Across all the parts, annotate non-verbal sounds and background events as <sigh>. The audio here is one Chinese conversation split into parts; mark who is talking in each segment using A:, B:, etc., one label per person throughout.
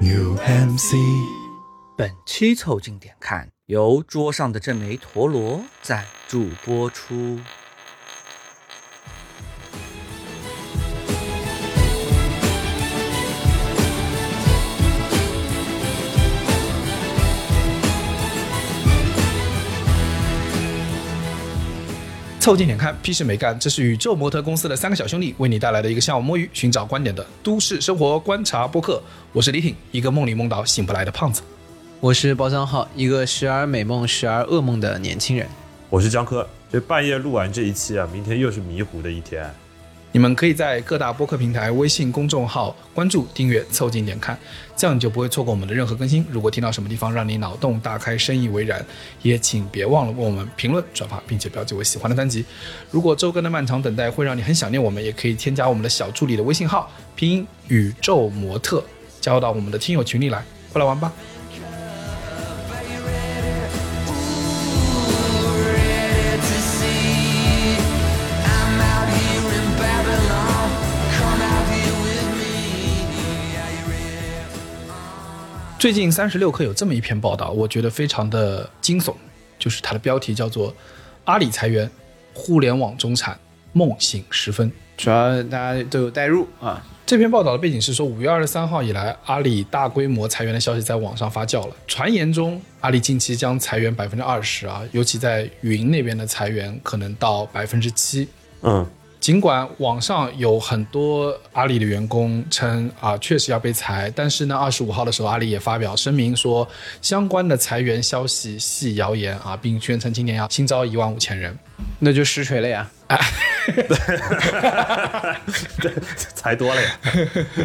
A: UMC。
B: 本期凑近点看，由桌上的这枚陀螺赞助播出。
C: 凑近点看，屁事没干。这是宇宙模特公司的三个小兄弟为你带来的一个下午摸鱼、寻找观点的都市生活观察播客。我是李挺，一个梦里梦到醒不来的胖子。
D: 我是包厢号，一个时而美梦、时而噩梦的年轻人。
E: 我是江科，这半夜录完这一期啊，明天又是迷糊的一天。
C: 你们可以在各大播客平台、微信公众号关注、订阅“凑近点看”，这样你就不会错过我们的任何更新。如果听到什么地方让你脑洞大开、深以为然，也请别忘了为我们评论、转发，并且标记为喜欢的单集。如果周更的漫长等待会让你很想念我们，也可以添加我们的小助理的微信号，拼音宇宙模特，加入到我们的听友群里来，过来玩吧。最近三十六氪有这么一篇报道，我觉得非常的惊悚，就是它的标题叫做“阿里裁员，互联网中产梦醒时分
D: 主要大家都有代入啊，”。
C: 这篇报道的背景是说，五月二十三号以来，阿里大规模裁员的消息在网上发酵了。传言中，阿里近期将裁员百分之二十啊，尤其在云那边的裁员可能到百分之七。
E: 嗯，
C: 尽管网上有很多阿里的员工称啊，确实要被裁，但是呢，二十五号的时候，阿里也发表声明说，相关的裁员消息系谣言啊，并宣称今年要新招一万五千人。
D: 那就实锤了呀。<laughs>
E: 裁多了呀。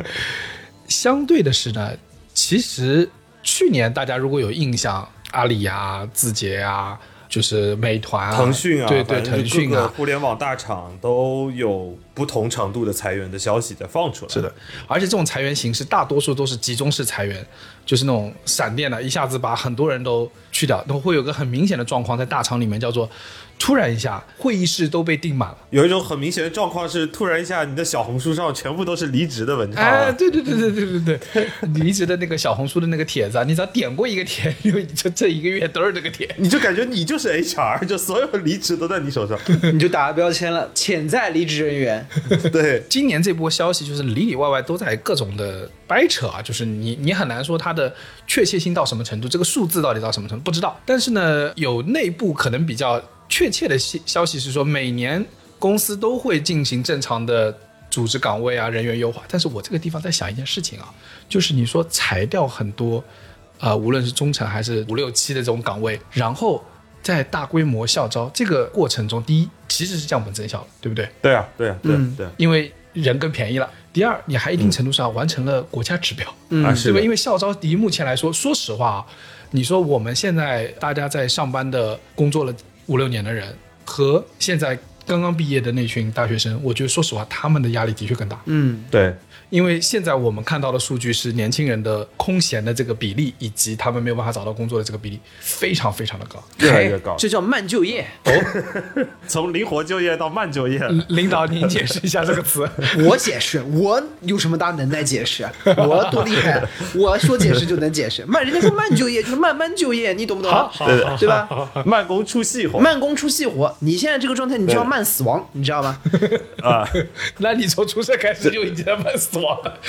E: <laughs>
C: 相对的是呢，其实去年大家如果有印象，阿里啊、字节啊，就是美团啊、
E: 腾讯啊，
C: 对对，腾讯啊，
E: 互联网大厂都有不同程度的裁员的消息在放出来。
C: 是的，而且这种裁员形式大多数都是集中式裁员，就是那种闪电的，一下子把很多人都去掉。然后会有个很明显的状况，在大厂里面叫做突然一下会议室都被订满了。
E: 有一种很明显的状况是，突然一下，你的小红书上全部都是离职的文章。
C: 哎，对对对对对对对，<laughs> 离职的那个小红书的那个帖子啊，你只要点过一个帖，就就这一个月都是这个帖。
E: 你就感觉你就是 HR，就所有离职都在你手上。<laughs>
D: 你就打了标签了，潜在离职人员。<laughs>
E: 对，
C: 今年这波消息就是里里外外都在各种的掰扯啊，就是你你很难说它的确切性到什么程度，这个数字到底到什么程度不知道。但是呢，有内部可能比较确切的消消息是说，每年公司都会进行正常的组织岗位啊、人员优化。但是我这个地方在想一件事情啊，就是你说裁掉很多，呃，无论是中层还是五六七的这种岗位，然后在大规模校招这个过程中，第一其实是降本增效的，对不对？
E: 对啊，对啊，对啊
D: 嗯
E: 对啊
C: 因为人更便宜了。第二，你还一定程度上完成了国家指标，
E: 啊，是
C: 对吧？因为校招第一，目前来说，说实话啊，你说我们现在大家在上班的工作了五六年的人，和现在刚刚毕业的那群大学生，我觉得说实话，他们的压力的确更大。
D: 嗯，
E: 对，
C: 因为现在我们看到的数据是年轻人的空闲的这个比例，以及他们没有办法找到工作的这个比例，非常非常的高。
E: 越来越高
D: 哎，这叫慢就业。
E: 哦 <laughs> 从灵活就业到慢就业。
C: 领导，您解释一下这个词。<laughs>
D: 我解释，我有什么大能耐解释？啊我多厉害？啊 <laughs> 我说解释就能解释。慢，人家说慢就业就是慢慢就业，你懂不懂？
C: 好好
E: 对
C: 好，
D: 对吧？
E: 慢工出细活
D: 慢工出细活，你现在这个状态，你就要慢死亡，你知道吗？
E: 啊，
C: 那你从出生开始就已经在慢死亡了。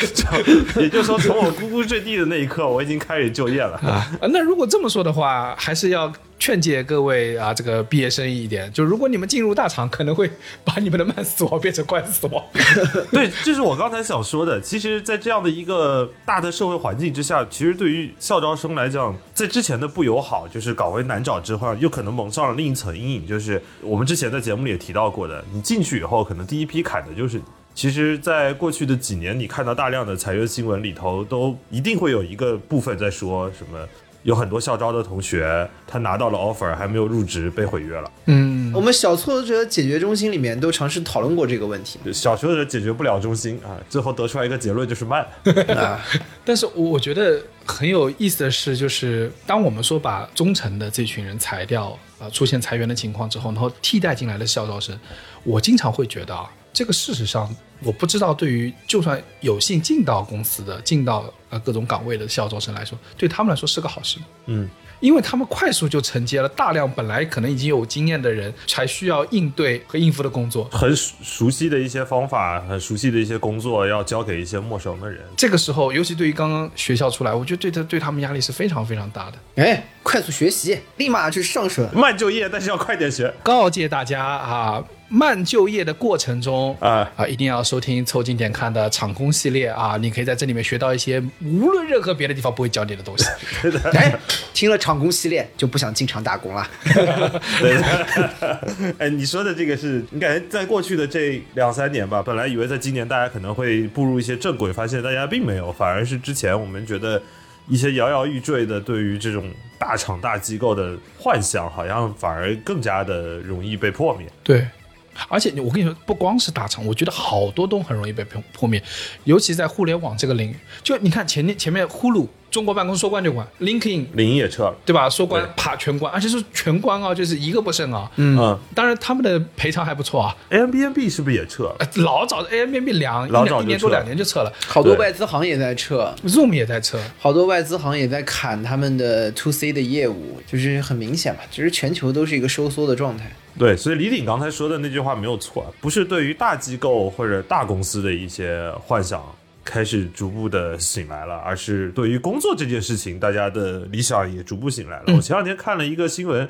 C: <laughs> <laughs>
E: 也就是说，从我咕咕坠地的那一刻，我已经开始就业了。
C: 啊，那如果这么说的话，还是要劝诫各位啊，这个毕业生一点，就如果你们进入大厂，可能会把你们的慢死亡变成快死亡。<laughs>
E: 对，这是我刚才想说的。其实，在这样的一个大的社会环境之下，其实对于校招生来讲，在之前的不友好，就是岗位难找之后，又可能蒙上了另一层阴影，就是我们之前在节目里也提到过的，你进去以后，可能第一批砍的就是你。其实，在过去的几年，你看到大量的裁员新闻里头，都一定会有一个部分在说什么，有很多校招的同学，他拿到了 offer 还没有入职，被毁约了。
C: 嗯，
D: 我们小挫折解决中心里面都尝试讨论过这个问题
E: 小挫折解决不了中心啊，最后得出来一个结论就是慢。<laughs>
D: 啊。<laughs>
C: 但是我我觉得很有意思的是，就是当我们说把中层的这群人裁掉啊、出现裁员的情况之后，然后替代进来的校招生，我经常会觉得啊，这个事实上我不知道对于就算有幸进到公司的、进到呃各种岗位的校招生来说，对他们来说是个好事。
E: 嗯，
C: 因为他们快速就承接了大量本来可能已经有经验的人才需要应对和应付的工作。
E: 很熟熟悉的一些方法，很熟悉的一些工作，要交给一些陌生的人。
C: 这个时候，尤其对于刚刚学校出来，我觉得对他对他们压力是非常非常大的。
D: 哎，快速学习，立马去上手。
E: 慢就业，但是要快点学
C: 告诫大家啊，慢就业的过程中
E: 啊！
C: 啊，一定要收听凑近点看的场工系列啊！你可以在这里面学到一些无论任何别的地方不会教你的东西。
D: 哎，听了场工系列就不想进厂打工了。
E: 对，<laughs> 哎，你说的这个是你感觉在过去的这两三年吧，本来以为在今年大家可能会步入一些正轨，发现大家并没有，反而是之前我们觉得一些摇摇欲坠的对于这种大厂大机构的幻想，好像反而更加的容易被破灭。
C: 对，而且我跟你说，不光是大厂，我觉得好多都很容易被破破灭，尤其在互联网这个领域。就你看前面前面呼噜中国办公室说关就关，LinkedIn
E: 领英也撤了，
C: 对吧？说关
E: 对
C: 啪全关，而且是全关啊，就是一个不剩啊。
E: 嗯
C: 当然他们的赔偿还不错啊
E: ，，Airbnb 是不是也撤了？
C: 呃老早的 Airbnb 两
E: 老
C: 一年一年多两年就撤了
D: 好多外资行也在撤
C: ，，Zoom 也在撤。
D: 好多外资行也在砍他们的 to C 的业务，就是很明显嘛，其实全球都是一个收缩的状态。
E: 对，所以李鼎刚才说的那句话没有错，不是对于大机构或者大公司的一些幻想开始逐步的醒来了，而是对于工作这件事情，大家的理想也逐步醒来了。我前两天看了一个新闻，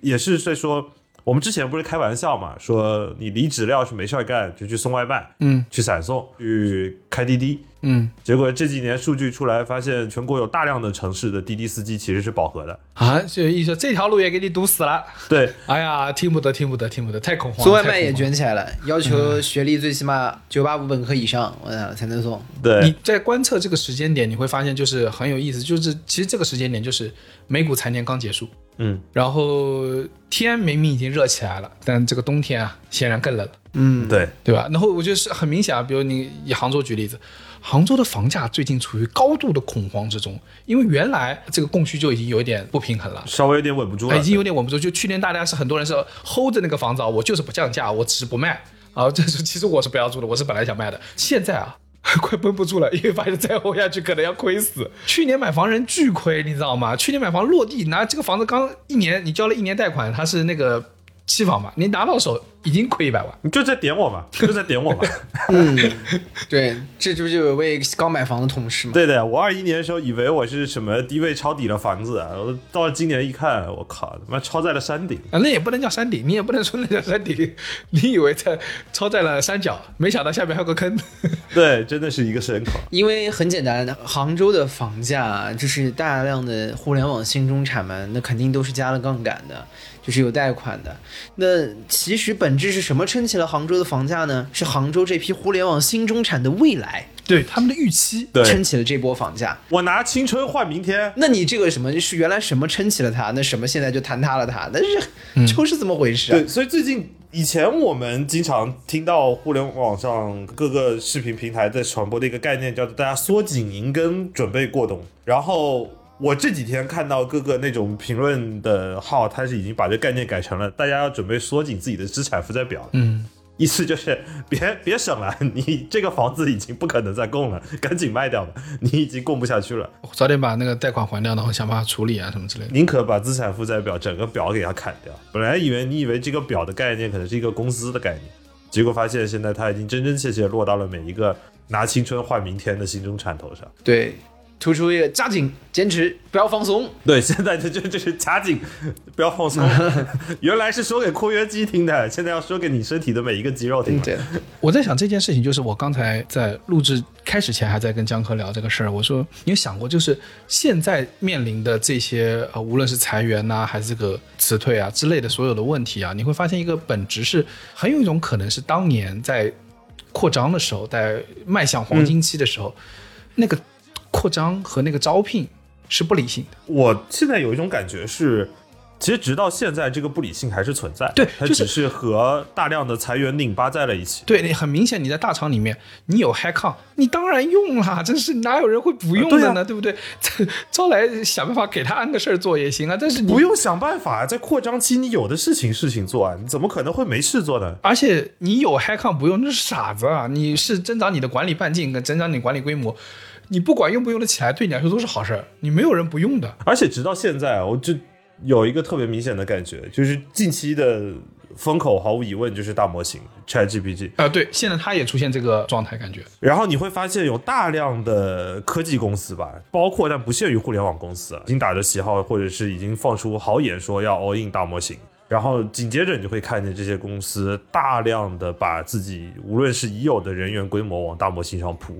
E: 也是在说，我们之前不是开玩笑嘛，说你离职了要是没事儿干，就去送外卖，
C: 嗯
E: 去闪送，去开滴滴。
C: 嗯
E: 结果这几年数据出来，发现全国有大量的城市的滴滴司机其实是饱和的。
C: 啊，就意思说这条路也给你堵死了。
E: 对，
C: 哎呀，听不得，听不得，听不得，太恐慌了。
D: 送外卖也卷起来了，要求学历最起码九八五本科以上，我操才能送。
E: 对，
C: 你在观测这个时间点，你会发现就是很有意思，就是其实这个时间点就是美股财年刚结束，
E: 嗯，
C: 然后天明明已经热起来了，但这个冬天啊显然更冷了，
D: 嗯，
E: 对，
C: 对吧？然后我觉得是很明显啊，比如你以杭州举例子，杭州的房价最近处于高度的恐慌之中，因为原来这个供需就已经有一点不平衡了。
E: 稍微有点稳不住了，
C: 哎已经有点稳不住。就去年大家是很多人是 hold 着那个房子啊，我就是不降价，我只是不卖啊。这是其实我是不要住的，我是本来想卖的。现在啊，<laughs> 快绷不住了，因为发现再活下去可能要亏死。去年买房人巨亏，你知道吗？去年买房落地拿这个房子刚一年，你交了一年贷款，它是那个期房嘛，你拿到手已经亏一百万。
E: 你就在点我嘛，<laughs> 就在点我嘛。
D: 嗯对，这就是有位刚买房的同事嘛。
E: 对的，我二一年的时候以为我是什么低位抄底的房子，我到了今年一看，我靠，他妈抄在了山顶。
C: 啊，那也不能叫山顶，你也不能说那叫山顶，<laughs> 你以为在抄在了山脚，没想到下面还有个坑。<laughs>
E: 对，真的是一个深坑。
D: 因为很简单，杭州的房价就是大量的互联网新中产们，那肯定都是加了杠杆的，就是有贷款的。那其实本质是什么撑起了杭州的房价呢？是杭州这批互联网新中产的未来
C: 对他们的预期，
E: 对
D: 撑起了这波房价。
E: 我拿青春换明天，
D: 那你这个什么是原来什么撑起了它，那什么现在就坍塌了它，那是就是这么回事、啊。
E: 对，所以最近以前我们经常听到互联网上各个视频平台在传播的一个概念，叫做大家缩紧银根，准备过冬。然后我这几天看到各个那种评论的号，它是已经把这概念改成了大家要准备缩紧自己的资产负债表。
C: 嗯。
E: 意思就是别别省了，你这个房子已经不可能再供了，赶紧卖掉吧，<laughs> 你已经供不下去了，
C: 早点把那个贷款还掉，然后想办法处理啊什么之类的。
E: 宁可把资产负债表整个表给它砍掉。本来以为你以为这个表的概念可能是一个公司的概念，结果发现现在它已经真真切切落到了每一个拿青春换明天的新中产头上。
D: 对，突出一个加紧、坚持，不要放松。
E: 对，现在这就就是加紧，不要放松。<laughs> 原来是说给括约肌听的，现在要说给你身体的每一个肌肉听了。
D: 对，
C: 我在想这件事情，就是我刚才在录制开始前还在跟江科聊这个事儿。我说，你有想过，就是现在面临的这些呃，无论是裁员呐、还是这个辞退啊之类的所有的问题啊，你会发现一个本质是，很有一种可能是当年在扩张的时候，在迈向黄金期的时候，那个扩张和那个招聘是不理性的。
E: 我现在有一种感觉是，其实直到现在，这个不理性还是存在，
C: 对就是
E: 它只是和大量的裁员拧巴在了一起。
C: 对，你很明显你在大厂里面，你有 HiCon，你当然用啦，真是哪有人会不用的呢？
E: 对啊
C: 对不对？<laughs> 招来想办法给他安个事儿做也行啊，但是你
E: 不用想办法，在扩张期你有的事情事情做啊，你怎么可能会没事做呢？
C: 而且你有 HiCon 不用，那是傻子啊！你是增长你的管理半径跟增长你管理规模，你不管用不用得起来，对你来说都是好事儿。你没有人不用的。
E: 而且直到现在啊，我就有一个特别明显的感觉，就是近期的风口毫无疑问就是大模型 ChatGPT。
C: 啊、对，现在它也出现这个状态，感觉。
E: 然后你会发现有大量的科技公司吧，包括但不限于互联网公司啊，已经打着旗号，或者是已经放出豪言说要 all in 大模型。然后紧接着你就会看见这些公司大量的把自己无论是已有的人员规模往大模型上铺，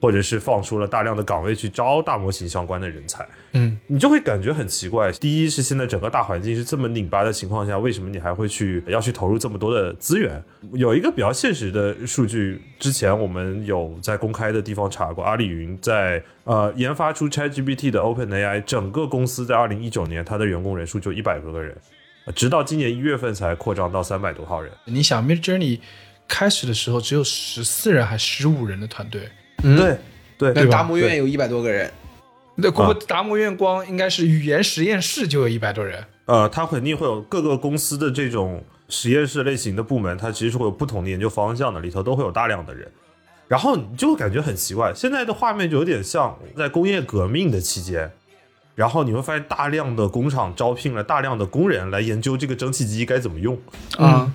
E: 或者是放出了大量的岗位去招大模型相关的人才。
C: 嗯，
E: 你就会感觉很奇怪。第一是现在整个大环境是这么拧巴的情况下，为什么你还会去要去投入这么多的资源？有一个比较现实的数据，之前我们有在公开的地方查过，阿里云在呃研发出 ChatGPT 的 OpenAI，整个公司在二零一九年它的员工人数就一百多个人，呃直到今年一月份才扩张到三百多号人。
C: 你想 Mid Journey 开始的时候只有十四人还十五人的团队，
D: 嗯，
E: 对对。
D: 那达摩院有一百多个人，
C: 那不
E: 啊。
C: 达摩院光应该是语言实验室就有一百多人。
E: 呃，它肯定会有各个公司的这种实验室类型的部门，它其实是会有不同的研究方向的，里头都会有大量的人。然后你就会感觉很奇怪，现在的画面就有点像在工业革命的期间，然后你会发现大量的工厂招聘了大量的工人来研究这个蒸汽机该怎么用。
D: 啊，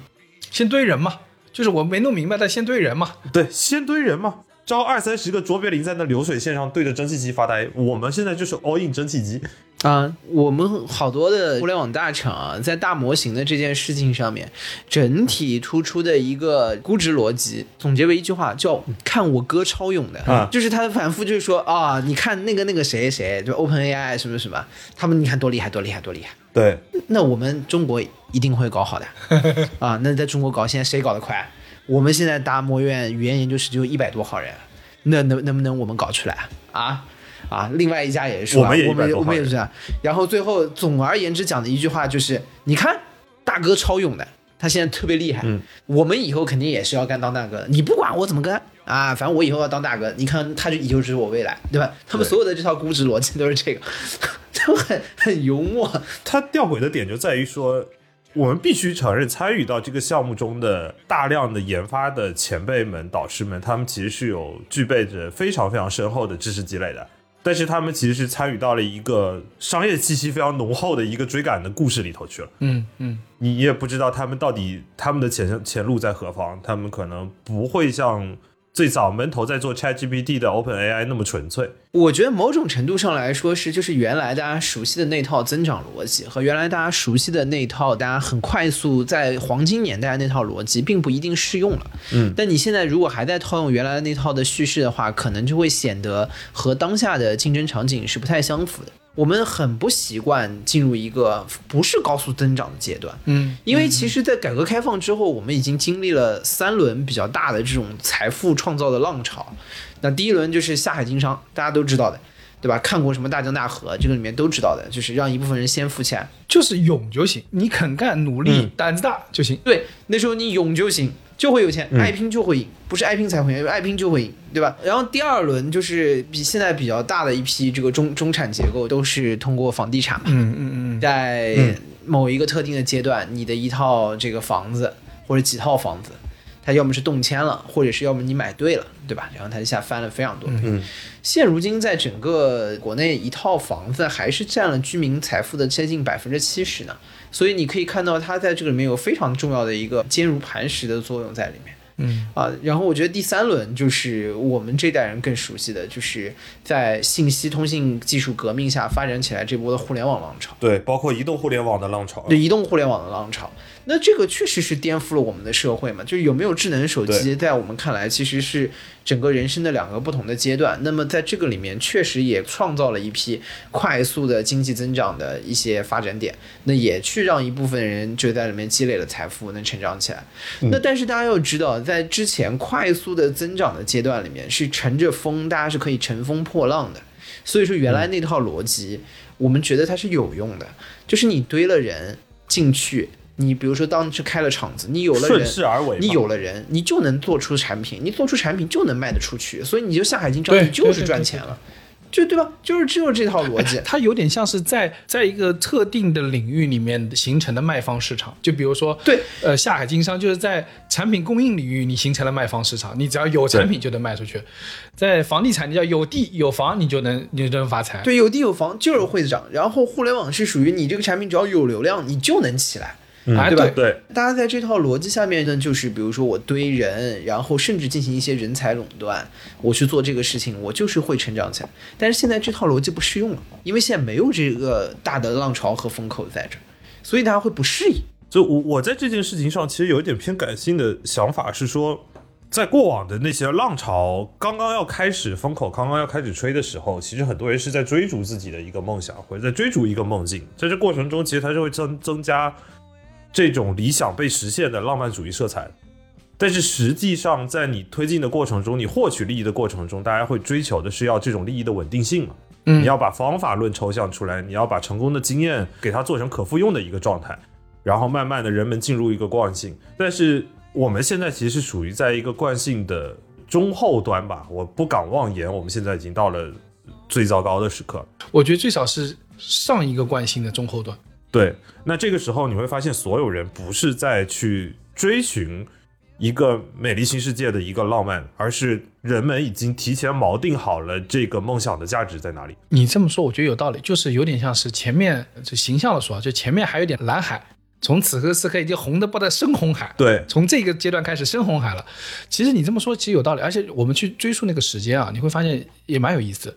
C: 先堆人嘛，就是我没弄明白，但先堆人嘛。
E: 对，先堆人嘛，招二三十个卓别林在那流水线上对着蒸汽机发呆。我们现在就是 all in 蒸汽机，
D: 啊，我们好多的互联网大厂啊，在大模型的这件事情上面，整体突出的一个估值逻辑，总结为一句话，叫“看我哥超勇”的，
E: 啊
D: 就是他反复就是说啊，你看那个那个谁谁，就 OpenAI 什么什么，他们你看多厉害，多厉害，多厉害。
E: 对，
D: 那我们中国一定会搞好的 <laughs> 啊！那在中国搞，现在谁搞得快？我们现在达摩院语言研究室就一百多号人，那能能不能我们搞出来啊？啊，另外一家也是啊，
E: 我们也100
D: 我们也是这样。然后最后总而言之讲的一句话就是：你看大哥超勇的，他现在特别厉害，
E: 嗯
D: 我们以后肯定也是要干当大哥的。你不管我怎么干啊，反正我以后要当大哥。你看他就以后就是我未来，对吧？他们所有的这套估值逻辑都是这个，<laughs> 就很很幽默。
E: 他吊诡的点就在于说，我们必须承认，参与到这个项目中的大量的研发的前辈们、导师们，他们其实是有具备着非常非常深厚的知识积累的。但是他们其实是参与到了一个商业气息非常浓厚的一个追赶的故事里头去了。
C: 嗯嗯，
E: 你也不知道他们到底他们的前前路在何方，他们可能不会像最早门头在做 ChatGPT 的 OpenAI 那么纯粹。
D: 我觉得某种程度上来说是，就是原来大家熟悉的那套增长逻辑和原来大家熟悉的那套大家很快速在黄金年代那套逻辑，并不一定适用了。
E: 嗯，
D: 但你现在如果还在套用原来那套的叙事的话，可能就会显得和当下的竞争场景是不太相符的。我们很不习惯进入一个不是高速增长的阶段，
C: 嗯，
D: 因为其实，在改革开放之后，我们已经经历了三轮比较大的这种财富创造的浪潮。那第一轮就是下海经商，大家都知道的，对吧？看过什么大江大河，这个里面都知道的，就是让一部分人先富起来。
C: 就是勇就行，你肯干、努力、
E: 嗯
C: 胆子大就行。
D: 对，那时候你勇就行，就会有钱，爱拼就会赢，不是爱拼才会赢，爱拼就会赢，对吧？然后第二轮就是比现在比较大的一批这个中中产结构，都是通过房地产嘛，
C: 嗯嗯嗯，
D: 在某一个特定的阶段，你的一套这个房子或者几套房子，它要么是动迁了，或者是要么你买对了，对吧？然后它一下翻了非常多倍。
E: 嗯
D: 现如今在整个国内，一套房子还是占了居民财富的接近百分之七十呢。所以你可以看到，它在这个里面有非常重要的一个坚如磐石的作用在里面。
C: 嗯
D: 啊，然后我觉得第三轮就是我们这代人更熟悉的，就是在信息通信技术革命下发展起来这波的互联网浪潮。
E: 对，包括移动互联网的浪潮。
D: 对移动互联网的浪潮，那这个确实是颠覆了我们的社会嘛？就是有没有智能手机，在我们看来其实是整个人生的两个不同的阶段。那么在这个里面，确实也创造了一批快速的经济增长的一些发展点，那也去让一部分人就在里面积累了财富，能成长起来。那但是大家要知道，在之前快速的增长的阶段里面，是乘着风，大家是可以乘风破浪的。所以说，原来那套逻辑，我们觉得它是有用的，就是你堆了人进去，你比如说当时开了厂子，你有了
E: 顺
D: 人，
E: 势而为，
D: 你有了人，你就能做出产品，你做出产品就能卖得出去，所以你就下海经商，你就是赚钱了，就对吧？就是只有这套逻辑。
C: 它有点像是在在一个特定的领域里面形成的卖方市场，就比如说，
D: 对，
C: 呃，下海经商就是在产品供应领域你形成了卖方市场，你只要有产品就能卖出去。在房地产，你要有地有房，你就能你就能发财。
D: 对，有地有房就是会涨，然后互联网是属于你这个产品只要有流量，你就能起来。
C: 哎，
D: 对吧？
E: 对，
D: 大家在这套逻辑下面呢，就是比如说我堆人，然后甚至进行一些人才垄断，我去做这个事情，我就是会成长起来。但是现在这套逻辑不适用了，因为现在没有这个大的浪潮和风口在这儿，所以大家会不适应。
E: 就我我在这件事情上其实有一点偏感性的想法是说，在过往的那些浪潮刚刚要开始，风口刚刚要开始吹的时候，其实很多人是在追逐自己的一个梦想，或者在追逐一个梦境，在这过程中，其实它是会增增加这种理想被实现的浪漫主义色彩。但是实际上，在你推进的过程中，你获取利益的过程中，大家会追求的是要这种利益的稳定性嘛？
C: 嗯
E: 你要把方法论抽象出来，你要把成功的经验给它做成可复用的一个状态，然后慢慢的人们进入一个惯性。但是我们现在其实是属于在一个惯性的中后端吧，我不敢妄言，我们现在已经到了最糟糕的时刻。
C: 我觉得最少是上一个惯性的中后段。
E: 对，那这个时候你会发现，所有人不是在去追寻一个美丽新世界的一个浪漫，而是人们已经提前锚定好了这个梦想的价值在哪里。
C: 你这么说，我觉得有道理，就是有点像是前面就形象的说啊，就前面还有点蓝海，从此刻此刻已经红的不得深红海。
E: 对，
C: 从这个阶段开始深红海了。其实你这么说其实有道理，而且我们去追溯那个时间啊，你会发现也蛮有意思。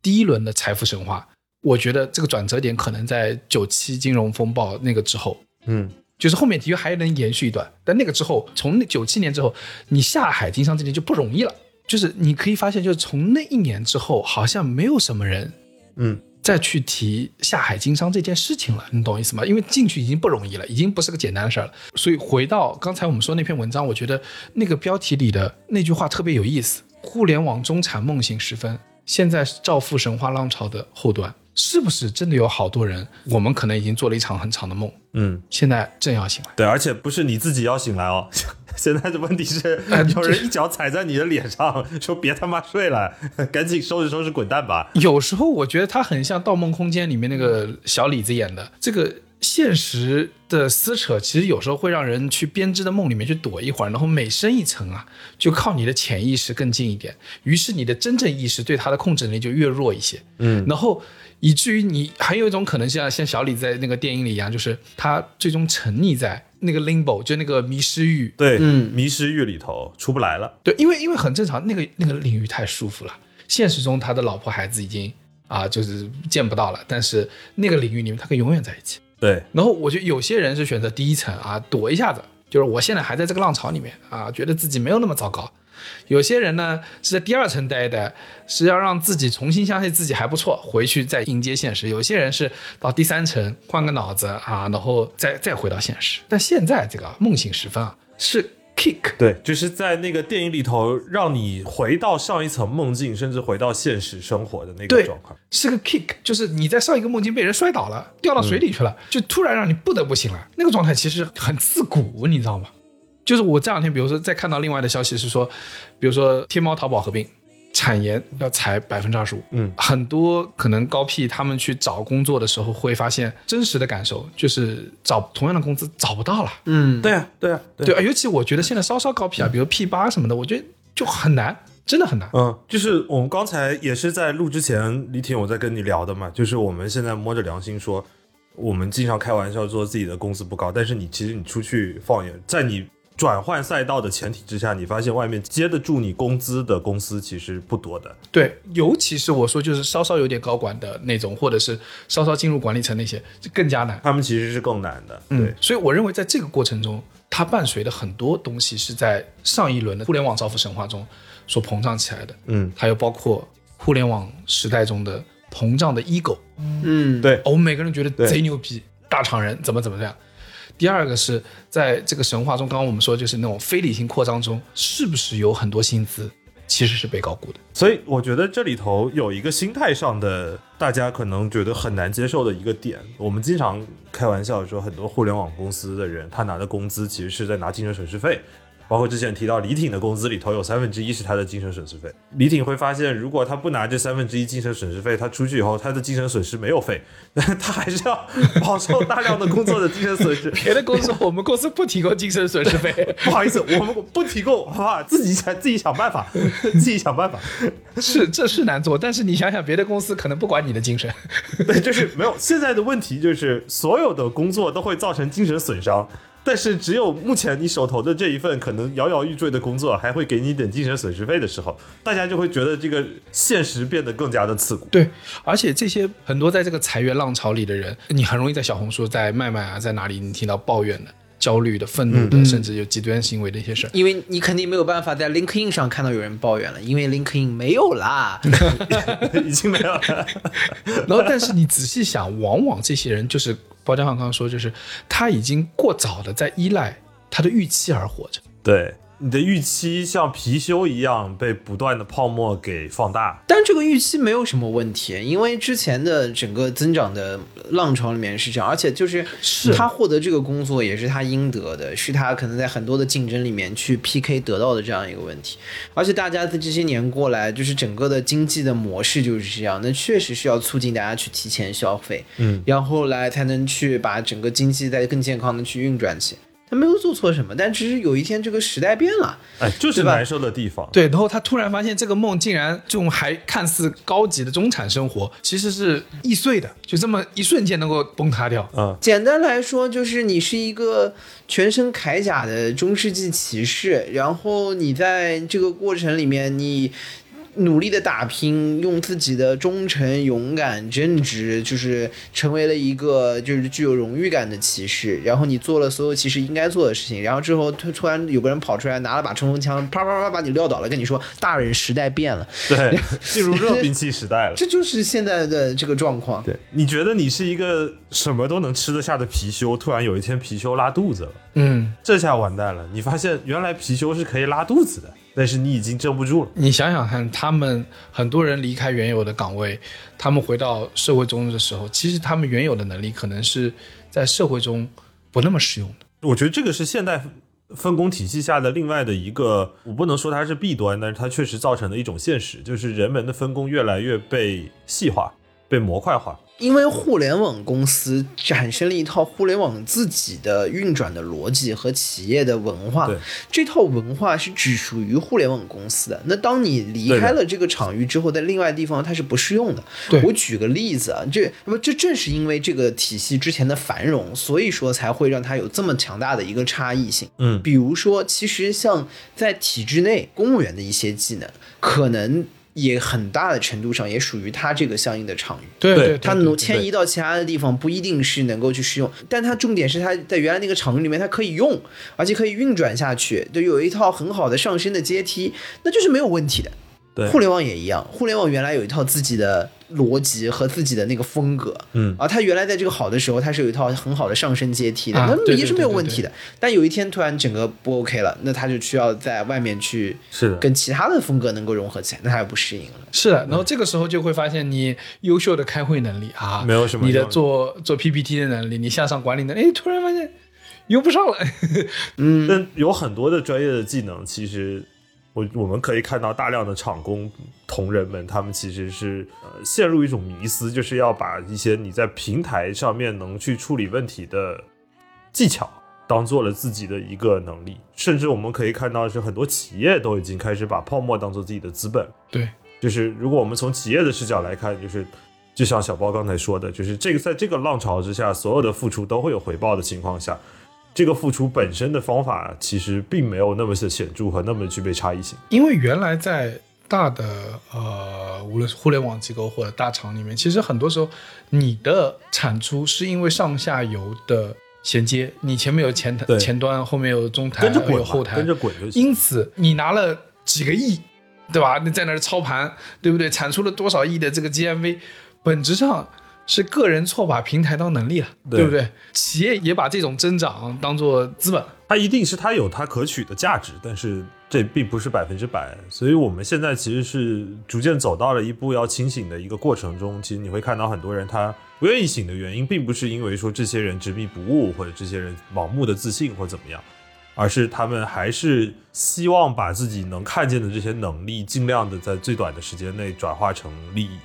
C: 第一轮的财富神话，我觉得这个转折点可能在九七金融风暴那个之后，
E: 嗯，
C: 就是后面的确还能延续一段，但那个之后，从那九七年之后，你下海经商这件就不容易了。就是你可以发现，就是从那一年之后，好像没有什么人，
E: 嗯，
C: 再去提下海经商这件事情了，你懂我意思吗？因为进去已经不容易了，已经不是个简单的事儿了。所以回到刚才我们说那篇文章，我觉得那个标题里的那句话特别有意思：互联网中产梦醒时分，现在是造富神话浪潮的后端，是不是真的有好多人？我们可能已经做了一场很长的梦，
E: 嗯，
C: 现在正要醒来。
E: 对，而且不是你自己要醒来哦。<laughs> 现在的问题是，<laughs> 有人一脚踩在你的脸上，说别他妈睡了，赶紧收拾收拾滚蛋吧。
C: 有时候我觉得他很像《盗梦空间》里面那个小李子演的，这个现实的撕扯，其实有时候会让人去编织的梦里面去躲一会儿，然后每深一层啊，就靠你的潜意识更近一点，于是你的真正意识对它的控制能力就越弱一些，
E: 嗯，
C: 然后以至于你还有一种可能性啊，像小李在那个电影里一样，就是他最终沉溺在那个 limbo，就那个迷失域，
E: 对，
D: 嗯
E: 迷失域里头出不来了。
C: 对，因为因为很正常，那个那个领域太舒服了。现实中他的老婆孩子已经啊，就是见不到了，但是那个领域里面他可以永远在一起。
E: 对，
C: 然后我觉得有些人是选择第一层啊，躲一下子，就是我现在还在这个浪潮里面啊，觉得自己没有那么糟糕。有些人呢是在第二层待一待，是要让自己重新相信自己还不错，回去再迎接现实。有些人是到第三层换个脑子啊，然后再再回到现实。但现在这个梦醒时分啊，是 kick，
E: 对，就是在那个电影里头，让你回到上一层梦境，甚至回到现实生活的那个状况。
C: 是个 kick，就是你在上一个梦境被人摔倒了，掉到水里去了，就突然让你不得不醒来，那个状态其实很刺骨，你知道吗？就是我这两天，比如说再看到另外的消息是说，比如说天猫淘宝合并，产研要裁百分之二十五，
E: 嗯，
C: 很多可能高 P 他们去找工作的时候会发现真实的感受就是找同样的工资找不到了，
D: 嗯，
E: 对啊，对啊，
C: 对啊，尤其我觉得现在稍稍高 P 啊，比如 P 八什么的，我觉得就很难，真的很难。
E: 嗯，就是我们刚才也是在录之前，李挺我在跟你聊的嘛，就是我们现在摸着良心说，我们经常开玩笑说自己的工资不高，但是你其实你出去放眼，在你转换赛道的前提之下，你发现外面接得住你工资的公司其实不多的。
C: 对，尤其是我说就是稍稍有点高管的那种，或者是稍稍进入管理层那些，就更加难。
E: 他们其实是更难的，对，
C: 所以我认为在这个过程中，它伴随的很多东西是在上一轮的互联网造富神话中所膨胀起来的。
E: 嗯，
C: 还有包括互联网时代中的膨胀的 ego，
D: 嗯，
E: 对，
C: 我们每个人觉得贼牛逼，大厂人怎么怎么样。第二个是在这个神话中，刚刚我们说就是那种非理性扩张中，是不是有很多薪资其实是被高估的？
E: 所以我觉得这里头有一个心态上的，大家可能觉得很难接受的一个点。我们经常开玩笑说，很多互联网公司的人，他拿的工资其实是在拿精神损失费。包括之前提到李挺的工资里头有三分之一是他的精神损失费。李挺会发现，如果他不拿这三分之一精神损失费，他出去以后他的精神损失没有费，但他还是要饱受大量的工作的精神损失。
C: 别的公司，我们公司不提供精神损失费。<laughs>
E: 不好意思，我们不提供，好吧，自己想自己想办法，自己想办法。
C: 是，这是难做，但是你想想，别的公司可能不管你的精神。
E: 对，就是没有。现在的问题就是，所有的工作都会造成精神损伤，但是只有目前你手头的这一份可能摇摇欲坠的工作，还会给你一点精神损失费的时候，大家就会觉得这个现实变得更加的刺骨。
C: 对，而且这些很多在这个裁员浪潮里的人，你很容易在小红书、在麦麦啊，在哪里你听到抱怨的、焦虑的、愤怒的，甚至有极端行为的一些事儿。
D: 因为你肯定没有办法在 LinkedIn 上看到有人抱怨了，因为 LinkedIn 没有啦。<laughs>
E: 已经没有了。<laughs>
C: 然后，但是你仔细想，往往这些人就是包家汉刚刚说，就是他已经过早的在依赖他的预期而活着。
E: 对，你的预期像貔貅一样被不断的泡沫给放大。
D: 但这个预期没有什么问题，因为之前的整个增长的浪潮里面是这样，而且就是
C: 是
D: 他获得这个工作也是他应得的，是他可能在很多的竞争里面去 PK 得到的这样一个问题。而且大家在这些年过来，就是整个的经济的模式就是这样，那确实是要促进大家去提前消费，
E: 嗯，
D: 然后来才能去把整个经济再更健康的去运转起来。他没有做错什么，但只是有一天这个时代变了，
E: 哎，就是难受的地方。
C: 对，然后他突然发现这个梦竟然这种还看似高级的中产生活，其实是易碎的，就这么一瞬间能够崩塌掉。
E: 嗯，
D: 简单来说，就是你是一个全身铠甲的中世纪骑士，然后你在这个过程里面，你努力的打拼，用自己的忠诚、勇敢、正直，就是成为了一个就是具有荣誉感的骑士。然后你做了所有骑士应该做的事情，然后之后突突然有个人跑出来，拿了把冲锋枪，啪啪啪把你撂倒了，跟你说：“大人，时代变了。<laughs>
E: 对，<laughs> 进入热兵器时代”了。
D: 这就是现在的这个状况。
E: 对，你觉得你是一个什么都能吃得下的貔貅，突然有一天貔貅拉肚子了，
C: 嗯，
E: 这下完蛋了。你发现原来貔貅是可以拉肚子的，但是你已经镇不住了。
C: 你想想看，他们很多人离开原有的岗位，他们回到社会中的时候，其实他们原有的能力可能是在社会中不那么适用的。
E: 我觉得这个是现代分工体系下的另外的一个，我不能说它是弊端，但是它确实造成的一种现实，就是人们的分工越来越被细化、被模块化。
D: 因为互联网公司产生了一套互联网自己的运转的逻辑和企业的文化，这套文化是只属于互联网公司的。那当你离开了这个场域之后，在另外地方它是不适用的。我举个例子啊，这那么这正是因为这个体系之前的繁荣，所以说才会让它有这么强大的一个差异性。
E: 嗯
D: 比如说，其实像在体制内，公务员的一些技能，可能也很大的程度上也属于它这个相应的场域。
C: 对
E: 对
D: 它能迁移到其他的地方，不一定是能够去适用，但它重点是它在原来那个场域里面它可以用，而且可以运转下去，对有一套很好的上升的阶梯，那就是没有问题的。
E: 对。
D: 互联网也一样，互联网原来有一套自己的逻辑和自己的那个风格，
E: 嗯。
D: 啊它原来在这个好的时候，它是有一套很好的上升阶梯的，
C: 啊
D: 那也是没有
C: 对对对对。
D: 问题的。但有一天突然整个不 OK 了，那它就需要在外面去
E: 是，
D: 跟其他的风格能够融合起来，那它就不适应了。
C: 是的，然后这个时候就会发现你优秀的开会能力啊，
E: 没有什么
C: 你的做做 PPT 的能力，你向上管理能力，哎，突然发现用不上了。<laughs>
E: 但有很多的专业的技能，其实我我们可以看到大量的厂工同仁们，他们其实是呃陷入一种迷思，就是要把一些你在平台上面能去处理问题的技巧。当做了自己的一个能力，甚至我们可以看到是很多企业都已经开始把泡沫当做自己的资本。
C: 对，
E: 就是如果我们从企业的视角来看，就是就像小包刚才说的，就是这个在这个浪潮之下，所有的付出都会有回报的情况下，这个付出本身的方法其实并没有那么的显著和那么具备差异性。
C: 因为原来在大的呃，无论是互联网机构或者大厂里面，其实很多时候你的产出是因为上下游的衔接，你前面有前
E: 台
C: 前端，后面有中台，
E: 跟着滚
C: 有后台，
E: 跟着滚就行。
C: 因此，你拿了几个亿，对吧？你在那儿操盘，对不对？产出了多少亿的这个 GMV，本质上是个人错把平台当能力了，
E: 对
C: 对不对？企业也把这种增长当做资本。
E: 它一定是它有它可取的价值，但是这并不是百分之百。所以我们现在其实是逐渐走到了一步要清醒的一个过程中。其实你会看到很多人他不愿意醒的原因，并不是因为说这些人执迷不悟，或者这些人盲目的自信或怎么样，而是他们还是希望把自己能看见的这些能力，尽量的在最短的时间内转化成利益。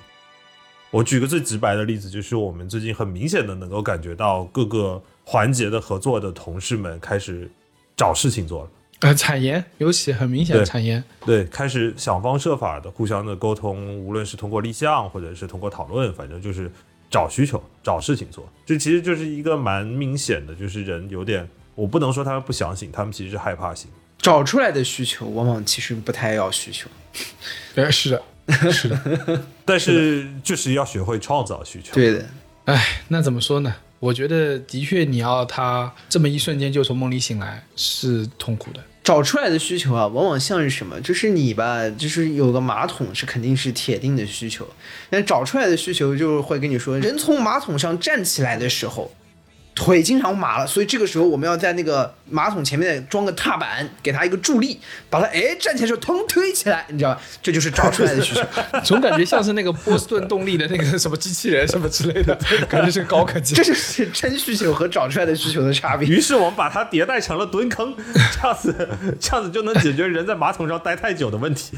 E: 我举个最直白的例子，就是我们最近很明显的能够感觉到各个环节的合作的同事们开始找事情做了，
C: 呃，产研尤其很明显，
E: 的
C: 产研
E: 对，开始想方设法的互相的沟通，无论是通过立项或者是通过讨论，反正就是找需求、找事情做。这其实就是一个蛮明显的，就是人有点，我不能说他们不相信，他们其实是害怕醒。
D: 找出来的需求往往其实不太要需求。
C: 呃，是的，<laughs> 是的。
E: 但是就是要学会创造需求。
D: 对的，
C: 哎，那怎么说呢？我觉得的确，你要他这么一瞬间就从梦里醒来是痛苦的。
D: 找出来的需求啊，往往像是什么？就是你吧，就是有个马桶是肯定是铁定的需求，但找出来的需求就会跟你说，人从马桶上站起来的时候，腿经常麻了，所以这个时候我们要在那个马桶前面装个踏板，给他一个助力，把他哎站起来的时候腾推起来，你知道吧？这就是找出来的需求。<laughs>
C: 总感觉像是那个波士顿动力的那个什么机器人什么之类的，感觉是高科技。<laughs> <laughs>
D: 这就是真需求和找出来的需求的差别。
E: 于是我们把它迭代成了蹲坑，这样子这样子就能解决人在马桶上待太久的问题。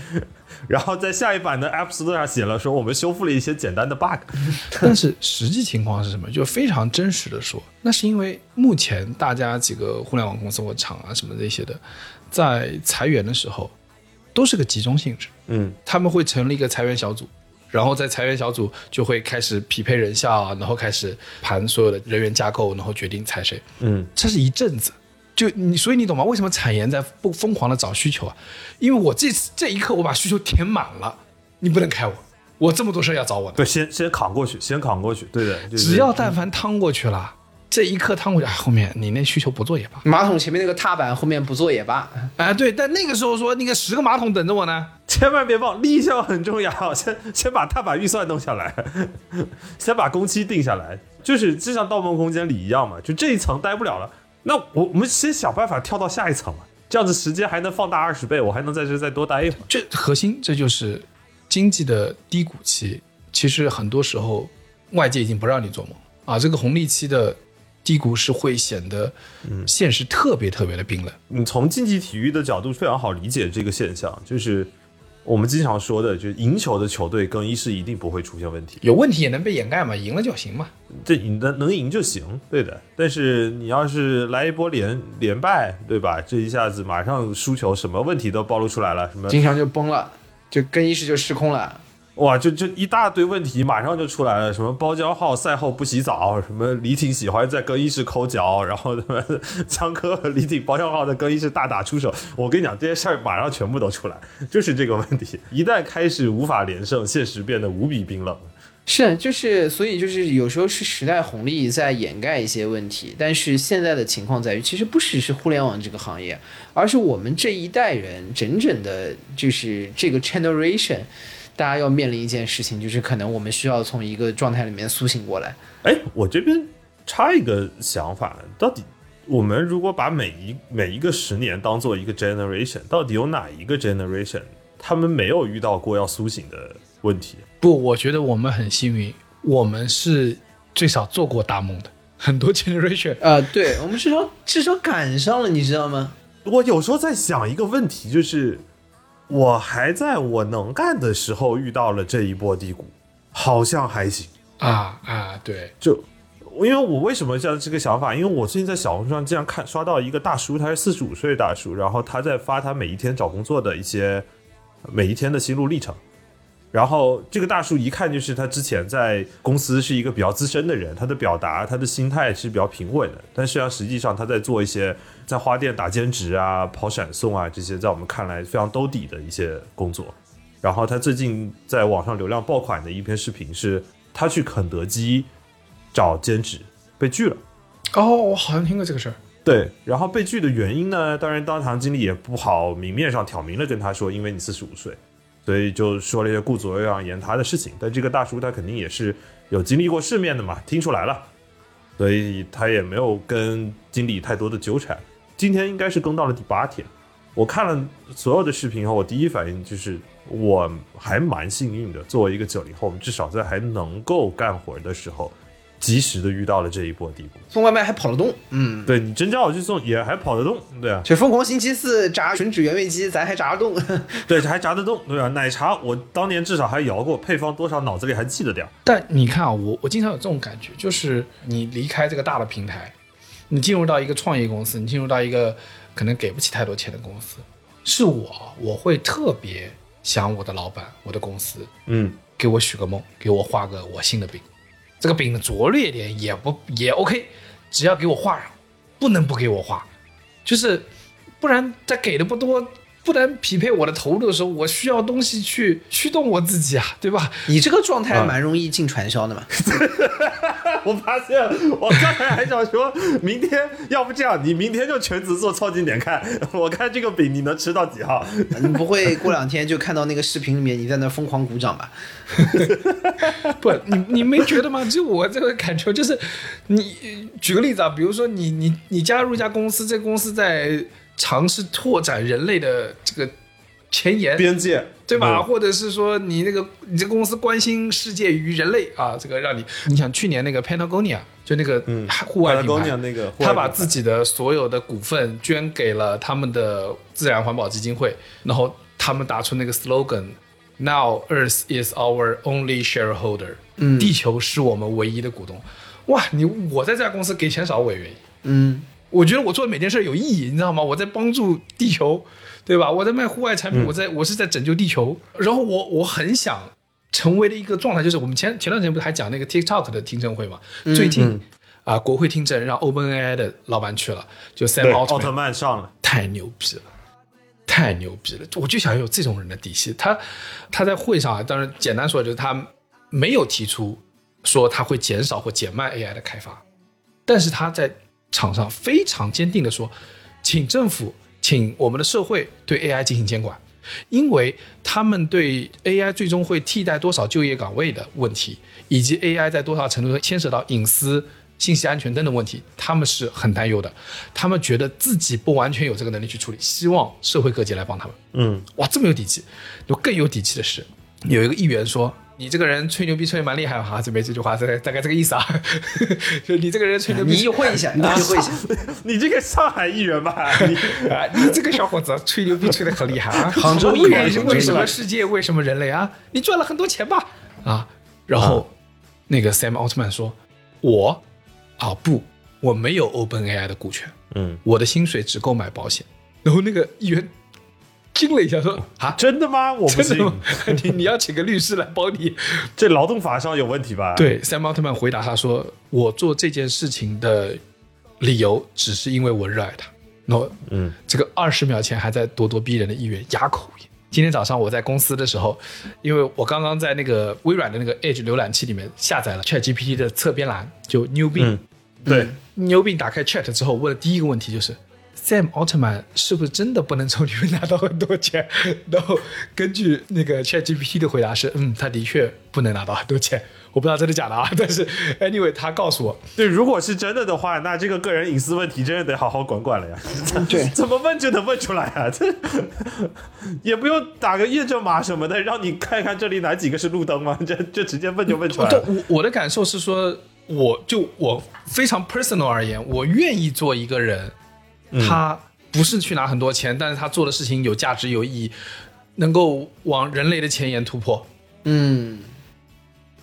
E: 然后在下一版的 App Store 上写了说我们修复了一些简单的 bug。
C: 但是实际情况是什么？就非常真实的说，那是因为目前大家几个互联网公司或厂啊什么这些的，在裁员的时候都是个集中性质，
E: 嗯，
C: 他们会成立一个裁员小组，然后在裁员小组就会开始匹配人效啊，然后开始盘所有的人员架构，然后决定裁谁。
E: 嗯，
C: 这是一阵子。就你，所以你懂吗？为什么产研在不疯狂的找需求啊？因为我这次这一刻我把需求填满了，你不能开我，我这么多事儿要找我的。
E: 对，先先扛过去，先扛过去，对的，就是
C: 只要但凡趟过去了，这一刻趟过去，哎，后面你那需求不做也罢。
D: 马桶前面那个踏板后面不做也罢，
C: 哎，对，但那个时候说那个十个马桶等着我呢，
E: 千万别忘立项很重要，<laughs> 先先把踏板预算弄下来，<laughs> 先把工期定下来，就是就像《盗梦空间》里一样嘛，就这一层待不了了，那我我们先想办法跳到下一层嘛，这样子时间还能放大二十倍，我还能在这再多待一会儿。
C: 这核心这就是经济的低谷期。其实很多时候外界已经不让你做梦啊，这个红利期的低谷是会显得嗯现实特别特别的冰冷。
E: 你从竞技体育的角度非常好理解这个现象，就是我们经常说的，就是赢球的球队更衣室一定不会出现问题。
C: 有问题也能被掩盖嘛，赢了就行嘛。
E: 这你能能赢就行，对的。但是你要是来一波连连败，对吧？这一下子马上输球，什么问题都暴露出来了，什么
D: 经常就崩了，就更衣室就失控了。
E: 哇，就就一大堆问题马上就出来了，什么包浆号赛后不洗澡，什么李挺喜欢在更衣室抠脚，然后他们江科和李挺、包浆号在更衣室大打出手。我跟你讲，这些事儿马上全部都出来，就是这个问题。一旦开始无法连胜，现实变得无比冰冷。
D: 是，就是，所以就是有时候是时代红利在掩盖一些问题，但是现在的情况在于，其实不只是互联网这个行业，而是我们这一代人整整的，就是这个 generation，大家要面临一件事情，就是可能我们需要从一个状态里面苏醒过来。
E: 哎，我这边插一个想法，到底我们如果把每一每一个十年当做一个 generation，到底有哪一个 generation 他们没有遇到过要苏醒的问题？
C: 不，我觉得我们很幸运，我们是最少做过大梦的。很多 generation
D: 呃，对我们至少至少赶上了，你知道吗？
E: 我有时候在想一个问题，就是我还在我能干的时候遇到了这一波低谷，好像还行。
C: 啊啊，对，
E: 就因为我为什么这样这个想法？因为我最近在小红书上经常看刷到一个大叔，他是四十五岁的大叔，然后他在发他每一天找工作的一些每一天的心路历程。然后这个大叔一看就是他之前在公司是一个比较资深的人，他的表达、他的心态是比较平稳的。但实际上，实际上他在做一些在花店打兼职啊、跑闪送啊这些，在我们看来非常兜底的一些工作。然后他最近在网上流量爆款的一篇视频是，他去肯德基找兼职被拒了。
C: 哦，我好像听过这个事儿。
E: 对，然后被拒的原因呢，当然当堂经理也不好明面上挑明了跟他说，因为你四十五岁，所以就说了一些顾左右而言他的事情。但这个大叔他肯定也是有经历过世面的嘛，听出来了，所以他也没有跟经理太多的纠缠。今天应该是更到了第八天，我看了所有的视频后，我第一反应就是我还蛮幸运的，作为一个九零后，我们至少在还能够干活的时候，及时的遇到了这一波低谷。
D: 送外卖还跑得动，嗯，
E: 对你真叫我去送，也还跑得动，对啊，
D: 这疯狂星期四炸吮指原味鸡，咱还炸得动。<laughs>
E: 对，还炸得动，对吧、奶茶我当年至少还摇过，配方多少脑子里还记得点儿。
C: 但你看啊，我我经常有这种感觉，就是你离开这个大的平台，你进入到一个创业公司，你进入到一个可能给不起太多钱的公司，是我我会特别想我的老板、我的公司
E: 嗯，
C: 给我许个梦，给我画个我心的饼。这个饼的拙劣点也不也 OK，只要给我画上，不能不给我画，就是不然再给的不多，不能匹配我的投入的时候，我需要东西去驱动我自己啊，对吧？
D: 你这个状态蛮容易进传销的嘛。<laughs>
E: 我发现我刚才还想说，明天要不这样，你明天就全职做超级点看，<laughs> 我看这个饼你能吃到几号？
D: 你不会过两天就看到那个视频里面你在那疯狂鼓掌吧？<laughs>
C: 不，你你没觉得吗？就我这个感觉，就是你举个例子啊，比如说你你你加入一家公司，这个公司在尝试拓展人类的这个前沿，
E: 边界
C: 对吧？
E: 嗯
C: 或者是说你那个你这个公司关心世界与人类啊，这个让你你想去年那个 Patagonia 就那个
E: 嗯
C: 户外
E: 那个
C: 他把自己的所有的股份捐给了他们的自然环保基金会，然后他们打出那个 slogan。Now Earth is our only shareholder，嗯，地球是我们唯一的股东。哇，你我在这家公司给钱少我也愿意，
D: 嗯，
C: 我觉得我做的每件事有意义，你知道吗？我在帮助地球，对吧？我在卖户外产品，我在我是在拯救地球。然后我我很想成为的一个状态，就是我们前前段时间不是还讲那个 TikTok 的听证会嘛？最近啊、国会听证让 OpenAI 的老板去了，就 Sam Altman，
E: 奥特曼上了，
C: 太牛逼了，太牛逼了！我就想有这种人的底气。他他在会上啊，当然简单说就是他没有提出说他会减少或减慢 AI 的开发，但是他在场上非常坚定的说，请政府，请我们的社会对 AI 进行监管。因为他们对 AI 最终会替代多少就业岗位的问题，以及 AI 在多少程度上牵涉到隐私、信息安全等等问题，他们是很担忧的。他们觉得自己不完全有这个能力去处理，希望社会各界来帮他们。
E: 嗯，
C: 哇，这么有底气！有更有底气的是，有一个议员说：“你这个人吹牛逼吹得蛮厉害哈，准备这句话大概大概这个意思啊，<laughs> 就你这个人吹牛逼，
D: 你意会一下，你意会一下。<laughs>
E: 你这个上海议员吧，你 <laughs>
C: 啊，你这个小伙子吹牛逼吹得很厉害啊！
D: 杭州议
C: 为
D: 员
C: 为什么世界？为什么人类啊？你赚了很多钱吧？啊，然后、那个 Sam 奥特曼说：“我啊不，我没有 OpenAI 的股权，
E: 嗯，
C: 我的薪水只够买保险。”然后那个议员惊了一下，说：“啊，
E: 真的吗？我不信
C: 真的，吗？<laughs> 你你要请个律师来帮你？<laughs> ”
E: 这劳动法上有问题吧？，
C: 对，Sam 奥特曼回答他说：“我做这件事情的理由只是因为我热爱它。”然后，
E: 嗯，
C: 这个二十秒前还在咄咄逼人的议员哑口无言。今天早上我在公司的时候，因为我刚刚在那个微软的那个 Edge 浏览器里面下载了 ChatGPT 的侧边栏，就 New Bing，、
E: 嗯对，
C: 牛病打开 Chat 之后，问的第一个问题就是，Sam 奥特曼是不是真的不能从里面拿到很多钱？<laughs> 然后根据那个 ChatGPT 的回答是，嗯，他的确不能拿到很多钱。<laughs> 我不知道真的假的啊，<laughs> 但是 anyway 他告诉我，
E: 对，如果是真的的话，那这个个人隐私问题真的得好好管管了呀。
D: 对
E: 怎么问就能问出来啊？这也不用打个验证码什么的，让你看看这里哪几个是路灯吗？这就直接问就问出来
C: 对
E: 了。
C: 我我的感受是说，我就我非常 personal 而言，我愿意做一个人，他不是去拿很多钱，但是他做的事情有价值、有意义，能够往人类的前沿突破。
D: 嗯，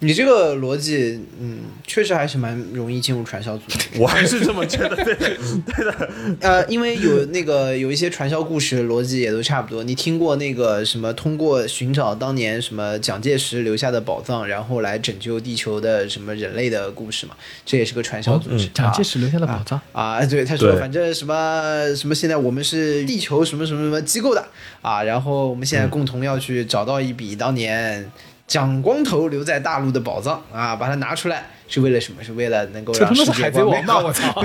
D: 你这个逻辑，嗯，确实还是蛮容易进入传销组织。<laughs>
E: 我还是这么觉得，对对的。
D: 呃，因为有那个有一些传销故事逻辑也都差不多。你听过那个什么通过寻找当年什么蒋介石留下的宝藏，然后来拯救地球的什么人类的故事吗？这也是个传销组织。
C: 蒋介石留下的宝藏。
D: 啊，对，他说反正什么什么，现在我们是地球什么什么什么机构的啊，然后我们现在共同要去找到一笔当年蒋光头留在大陆的宝藏啊，把它拿出来是为了什么？是为了能够让世界
C: 是海贼王吧！
D: 光
C: 操！<laughs>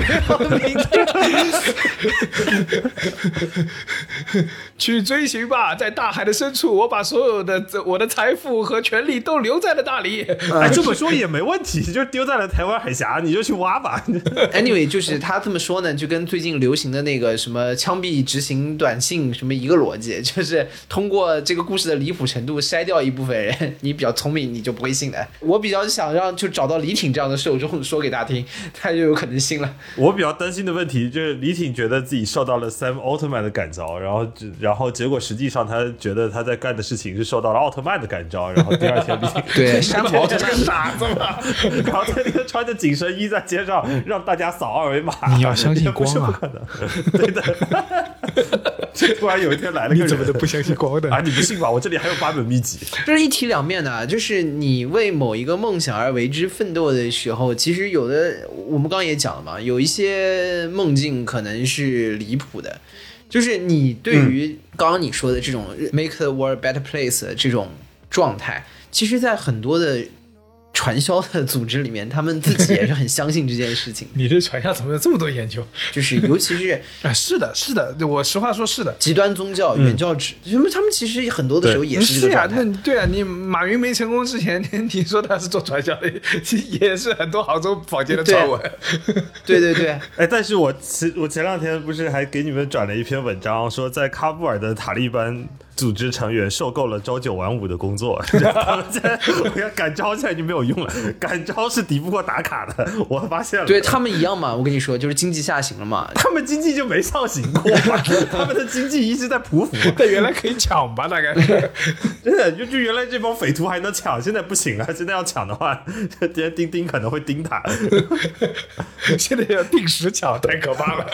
C: 去追寻吧，在大海的深处，我把所有的我的财富和权利都留在了那里。
E: 哎，这么说也没问题，就丢在了台湾海峡，你就去挖吧。
D: Anyway，就是他这么说呢，就跟最近流行的那个什么枪毙执行短信什么一个逻辑，就是通过这个故事的离谱程度筛掉一部分人，你比较聪明，你就不会信的。我比较想让就找到李挺这样的受众说给大家听，<laughs> 他就有可能信了。
E: 我比较担心的问题就是李挺觉得自己受到了 Sam 奥特曼的感召，然后然后结果实际上他觉得他在干的事情是受到了奥特曼的感召，然后第二天李 <laughs> 挺
D: 对，山姆奥特曼
C: 这个傻子嘛！<laughs>
E: 然后天天穿着紧身衣在街上让大家扫二维码。
C: 你要相信
E: 也不是
C: 光啊
E: 不可能，对的。这突然有一天来了个人，
C: 你怎么都不相信光的
E: 啊？你不信吧？我这里还有八本秘籍。
D: 这是一体两面的，啊就是你为某一个梦想而为之奋斗的时候，其实有的我们刚刚也讲了嘛，有一些梦境可能是离谱的，就是你对于刚刚你说的这种 make the world a better place 的这种状态，其实，在很多的传销的组织里面，他们自己也是很相信这件事情，<laughs>
C: 你对传销怎么有这么多研究？
D: 就是尤其是
C: 啊，<laughs> 是的，是的，我实话说是的。
D: 极端宗教、原教旨，因为他们其实很多的时候也是这
C: 是呀、
D: 个状态。
C: 那你对啊，你马云没成功之前，你你说他是做传销的，也是很多杭州坊间的传闻。
D: 对对对，<laughs>
E: 哎，但是我前我前两天不是还给你们转了一篇文章，说在喀布尔的塔利班组织成员受够了朝九晚五的工作，<laughs> 我要赶招现在就没有用了，赶招是敌不过打卡的，<laughs> 我发现了。
D: 对他们一样嘛，我跟你说，就是经济下行了嘛，
E: 他们经济就没上行过嘛，<laughs> 他们的经济一直在匍匐。
C: 但原来可以抢吧？大概是。
E: 真的，就就原来这帮匪徒还能抢，现在不行了。现在要抢的话，今天钉钉可能会盯他。
C: 现在要定时抢，太可怕了。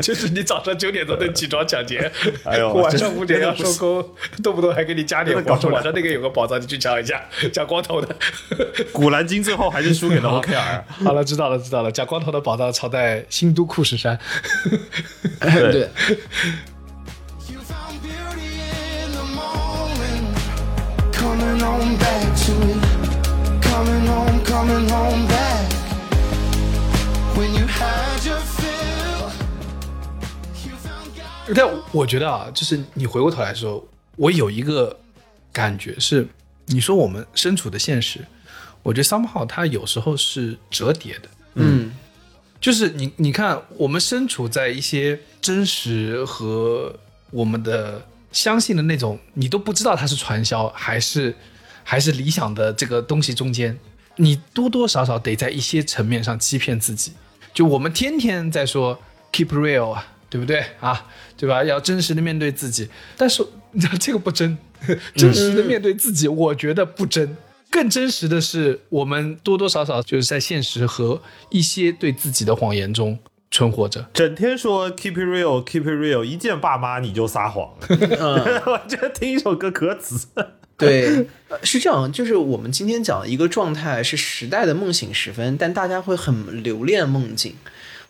C: 就是你早上九点钟能起床抢劫，
E: 哎呦
C: 晚上五点要收工，<laughs> 动不动还给你加点黄，
E: 真的搞不了
C: 说晚上那个有个宝藏，你去抢一下，<laughs> 抢光头的。<laughs>
E: 古兰经最后还是输给了 OKR。
C: 好了，知道了，知道了。蒋光头的宝藏藏在新都库什山。
D: 对。
A: You
C: 但我觉得啊，就是你回过头来说，我有一个感觉是，你说我们身处的现实，我觉得 somehow 它有时候是折叠的。
D: 嗯，
C: 就是你你看，我们身处在一些真实和我们的相信的那种，你都不知道它是传销还是还是理想的这个东西中间，你多多少少得在一些层面上欺骗自己。就我们天天在说 keep real 啊，对不对啊？对吧？要真实的面对自己，但是你知道这个不真，<laughs> 真实的面对自己，我觉得不真。更真实的是，我们多多少少就是在现实和一些对自己的谎言中存活着。
E: 整天说 keep it real，keep it real，一见爸妈你就撒谎。<laughs> 我觉得听一首歌可耻。<laughs>
D: 对，呃是这样，就是我们今天讲一个状态是时代的梦醒时分，但大家会很留恋梦境，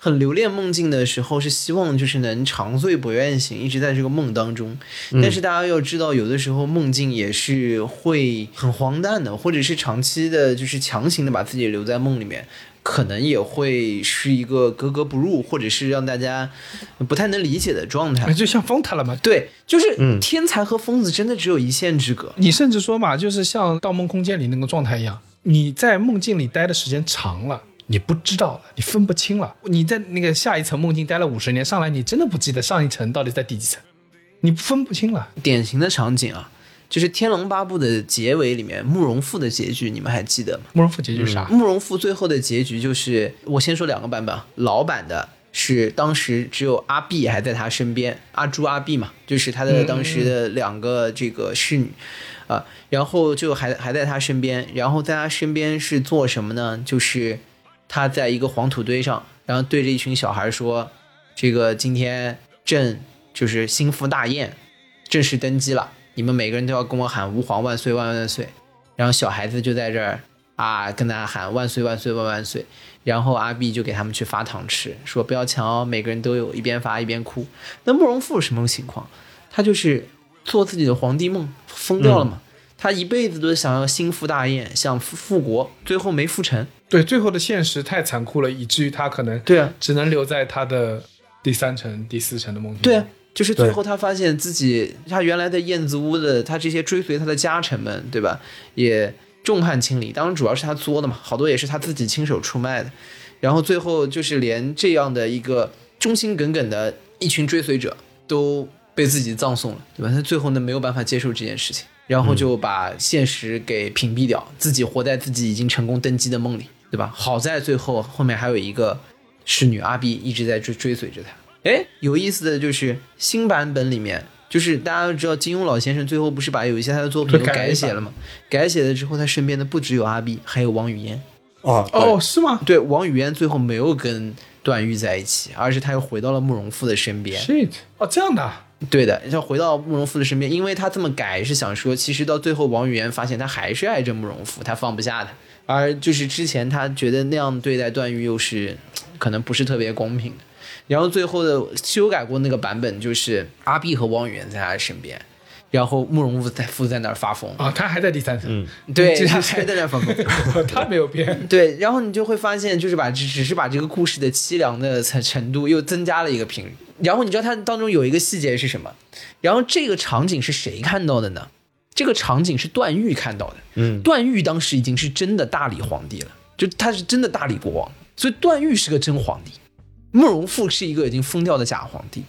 D: 很留恋梦境的时候，是希望就是能长醉不愿醒，一直在这个梦当中。但是大家要知道，有的时候梦境也是会很荒诞的，或者是长期的，就是强行的把自己留在梦里面。可能也会是一个格格不入，或者是让大家不太能理解的状态。
C: 就像疯他了嘛。
D: 对，就是天才和疯子真的只有一线之隔。
C: 你甚至说嘛，就是像《盗梦空间》里那个状态一样，你在梦境里待的时间长了。你不知道了，你分不清了。你在那个下一层梦境待了五十年，上来你真的不记得上一层到底在第几层，你分不清了。
D: 典型的场景啊，就是《天龙八部》的结尾里面慕容复的结局，你们还记得吗？
C: 慕容复结局是啥？
D: 慕容复最后的结局就是，我先说两个版本啊，老版的是当时只有阿碧还在他身边，阿朱阿碧嘛，就是他的当时的两个这个侍女。啊，然后就还还在他身边，然后在他身边是做什么呢？就是他在一个黄土堆上，然后对着一群小孩说：“这个今天朕就是心腹大宴，正式登基了，你们每个人都要跟我喊吾皇万岁万万岁。”然后小孩子就在这儿啊，跟他喊万岁万岁万万岁。然后阿碧就给他们去发糖吃，说不要抢哦，每个人都有，一边发一边哭。那慕容复什么情况？他就是做自己的皇帝梦，疯掉了嘛。他一辈子都想要心腹大宴，想复复国，最后没复成。
C: 对，最后的现实太残酷了，以至于他可能
D: 对啊，
C: 只能留在他的第三层、第四层的梦境。
D: 对啊，就是最后他发现自己，他原来的燕子屋的他这些追随他的家臣们，对吧？也众叛亲离，当然主要是他作的嘛，好多也是他自己亲手出卖的。然后最后就是连这样的一个忠心耿耿的一群追随者都被自己葬送了，对吧？他最后呢没有办法接受这件事情，然后就把现实给屏蔽掉，自己活在自己已经成功登基的梦里，对吧？好在最后后面还有一个侍女阿碧一直在追追随着他。哎，有意思的就是新版本里面，就是大家都知道金庸老先生最后不是把有一些他的作品都
C: 改
D: 写了吗？改写了之后，他身边的不只有阿碧，还有王语嫣。
E: 哦，
C: 哦，是吗
D: 对，王语嫣最后没有跟段誉在一起，而是他又回到了慕容复的身边。
C: ？shit，哦，这样的啊，
D: 对的，要回到慕容复的身边，因为他这么改是想说，其实到最后王语嫣发现他还是爱着慕容复，他放不下他，而就是之前他觉得那样对待段誉又是可能不是特别公平的。然后最后的修改过那个版本，就是阿碧和王语嫣在他身边，然后慕容复在复在那儿发疯，
C: 啊，他还在第三层，
D: 对，
C: 这是
D: 他还在那儿发疯。
C: 他没有变。
D: 对，然后你就会发现，就是把只只是把这个故事的凄凉的程程度又增加了一个频率。然后你知道它当中有一个细节是什么？然后这个场景是谁看到的呢？这个场景是段誉看到的。
E: 嗯，
D: 段誉当时已经是真的大理皇帝了，就他是真的大理国王，所以段誉是个真皇帝。慕容复是一个已经疯掉的假皇帝，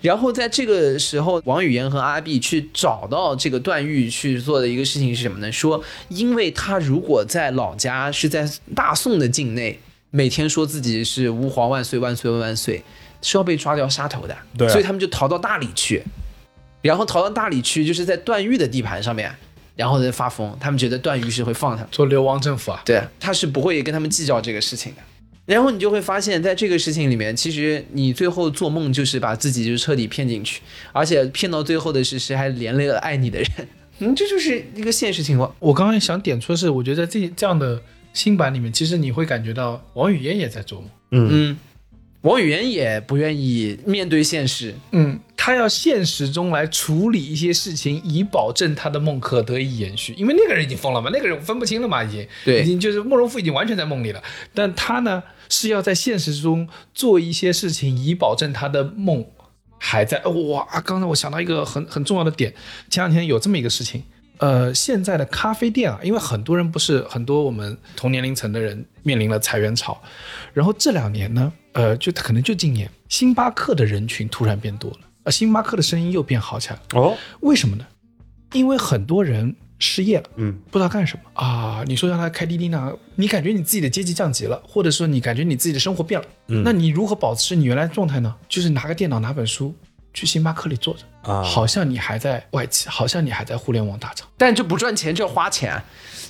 D: 然后在这个时候，王语嫣和阿碧去找到这个段誉去做的一个事情是什么呢？说，因为他如果在老家是在大宋的境内，每天说自己是吾皇万岁万岁万岁，是要被抓掉杀头的。
E: 对啊
D: 所以他们就逃到大理去，然后逃到大理去，就是在段誉的地盘上面，然后再发疯。他们觉得段誉是会放他们。
C: 做流亡政府啊，
D: 对，他是不会跟他们计较这个事情的。然后你就会发现，在这个事情里面，其实你最后做梦就是把自己就彻底骗进去，而且骗到最后的是谁还连累了爱你的人，<laughs> 嗯，这就是一个现实情况。
C: 我刚刚想点出的是，我觉得在这这样的新版里面，其实你会感觉到王语嫣也在做梦。
D: 嗯，王语嫣也不愿意面对现实，
C: 嗯，他要现实中来处理一些事情，以保证他的梦可得以延续。因为那个人已经疯了嘛，那个人分不清了嘛，已经，
D: 对
C: 已经就是慕容复已经完全在梦里了。但他呢是要在现实中做一些事情，以保证他的梦还在。呃哇，刚才我想到一个很很重要的点，前两天有这么一个事情。呃，现在的咖啡店啊，因为很多人不是很多我们同年龄层的人面临了裁员潮，然后这两年呢，呃，就可能就今年，星巴克的人群突然变多了，呃，星巴克的生意又变好起来了。
E: 哦，
C: 为什么呢？因为很多人失业了，
E: 嗯，
C: 不知道干什么啊。你说让他开滴滴呢，你感觉你自己的阶级降级了，或者说你感觉你自己的生活变了，
E: 嗯
C: 那你如何保持你原来的状态呢？就是拿个电脑，拿本书，去星巴克里坐着，
E: 啊
C: 好像你还在外企，好像你还在互联网大厂，
D: 但这不赚钱，这花钱，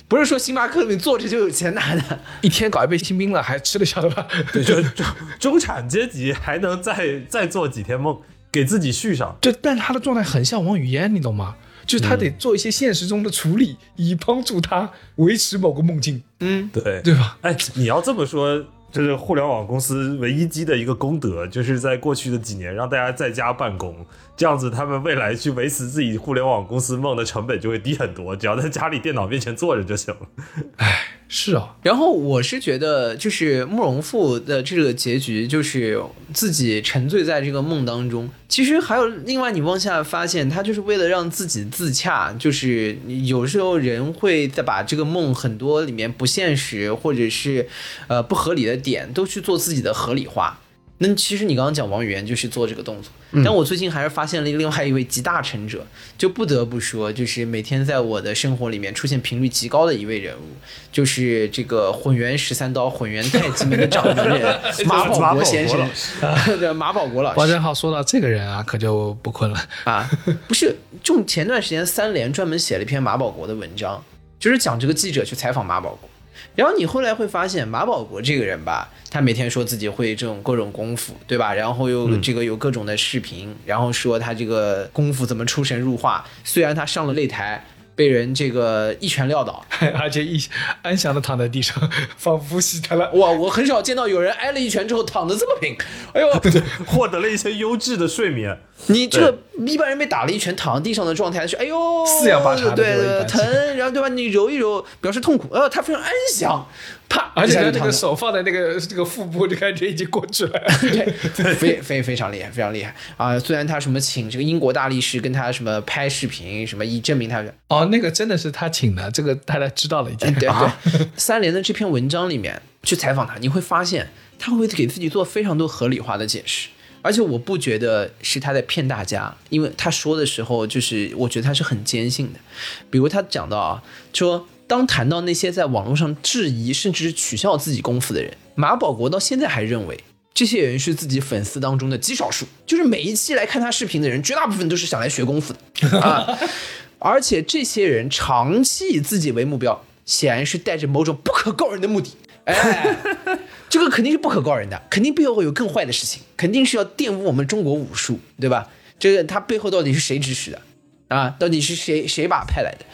D: 不是说星巴克里坐着就有钱拿的。<laughs>
C: 一天搞一杯新冰了，还吃得消的吧？
E: 对，就中中产阶级还能再再做几天梦，给自己续上。
C: 就但他的状态很像王语嫣，你懂吗？就是他得做一些现实中的处理，以帮助他维持某个梦境，
D: 嗯，
E: 对
C: 对吧？
E: 哎，你要这么说，这是互联网公司唯一积的一个功德，就是在过去的几年让大家在家办公，这样子他们未来去维持自己互联网公司梦的成本就会低很多，只要在家里电脑面前坐着就行了。
C: 是啊，
D: 然后我是觉得，就是慕容复的这个结局，就是自己沉醉在这个梦当中。其实还有另外，你往下发现，他就是为了让自己自洽。就是有时候人会在把这个梦很多里面不现实或者是呃不合理的点，都去做自己的合理化。那其实你刚刚讲王语嫣就是做这个动作，但我最近还是发现了另外一位集大成者，就不得不说，就是每天在我的生活里面出现频率极高的一位人物，就是这个混元十三刀、混元太极门的掌门人 <laughs> 马保国先生
E: 马保，<laughs>
D: 对马保国老
C: 王
D: 师
C: 正浩说到这个人啊，可就不困了。<laughs>
D: 啊，不是，就前段时间三联专门写了一篇马保国的文章，就是讲这个记者去采访马保国。然后你后来会发现，马保国这个人吧，他每天说自己会这种各种功夫，对吧？然后又这个有各种的视频，然后说他这个功夫怎么出神入化。虽然他上了擂台，被人这个一拳撂倒，<laughs>
C: 而且一安详的躺在地上，仿佛喜他了。
D: 哇，我很少见到有人挨了一拳之后躺的这么平。哎呦，
E: 获得了一些优质的睡眠。
D: 你这个一般人被打了一拳躺在地上的状态是，哎呦，
C: 四仰八叉的
D: 对
C: 对
D: 对，疼，然后对吧？你揉一揉，表示痛苦，呃，他非常安详，啪，<laughs>
C: 而且他那个手放在那个这个腹部，就感觉已经过去了。<laughs>
D: 对，<laughs> 非非非常厉害，非常厉害啊！虽然他什么请这个英国大力士跟他什么拍视频，什么以证明他，
C: 哦，那个真的是他请的，这个大家知道了已经。
D: 对对，三联的这篇文章里面去采访他，你会发现他会给自己做非常多合理化的解释，而且我不觉得是他在骗大家，因为他说的时候就是我觉得他是很坚信的。比如他讲到啊，说当谈到那些在网络上质疑甚至是取笑自己功夫的人，马保国到现在还认为。这些人是自己粉丝当中的极少数，就是每一期来看他视频的人，绝大部分都是想来学功夫的 <laughs> 啊。而且这些人长期以自己为目标，显然是带着某种不可告人的目的。哎，<laughs> 这个肯定是不可告人的，肯定背后有更坏的事情，肯定是要玷污我们中国武术，对吧？这个他背后到底是谁指使的？啊，到底是谁谁把他派来的，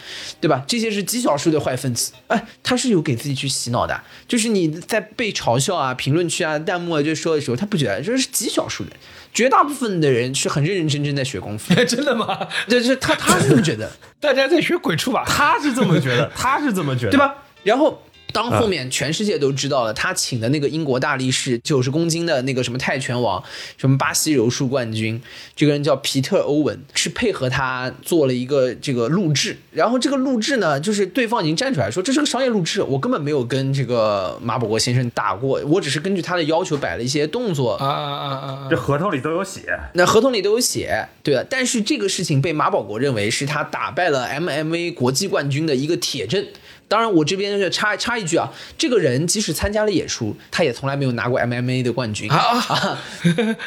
D: 对吧？这些是极少数的坏分子，哎，他是有给自己去洗脑的，就是你在被嘲笑啊、评论区啊、弹幕啊就说的时候，他不觉得这是极少数人，绝大部分的人是很认认真真在学功夫，<laughs>
C: 真的吗？
D: 这是他他是这么觉得，<laughs>
C: 大家在学鬼畜吧？
E: 他是这么觉得，他是这么觉得，
D: 对？吧？然后当后面全世界都知道了，他请的那个英国大力士，九十公斤的那个什么泰拳王，什么巴西柔术冠军，这个人叫皮特·欧文，是配合他做了一个这个录制。然后这个录制呢，就是对方已经站出来说这是个商业录制，我根本没有跟这个马保国先生打过，我只是根据他的要求摆了一些动作
C: 啊啊啊啊！
E: 这合同里都有写，
D: 那合同里都有写，对吧？但是这个事情被马保国认为是他打败了 MMA 国际冠军的一个铁证。当然，我这边就插插一句啊，这个人即使参加了演出，他也从来没有拿过 MMA 的冠军啊，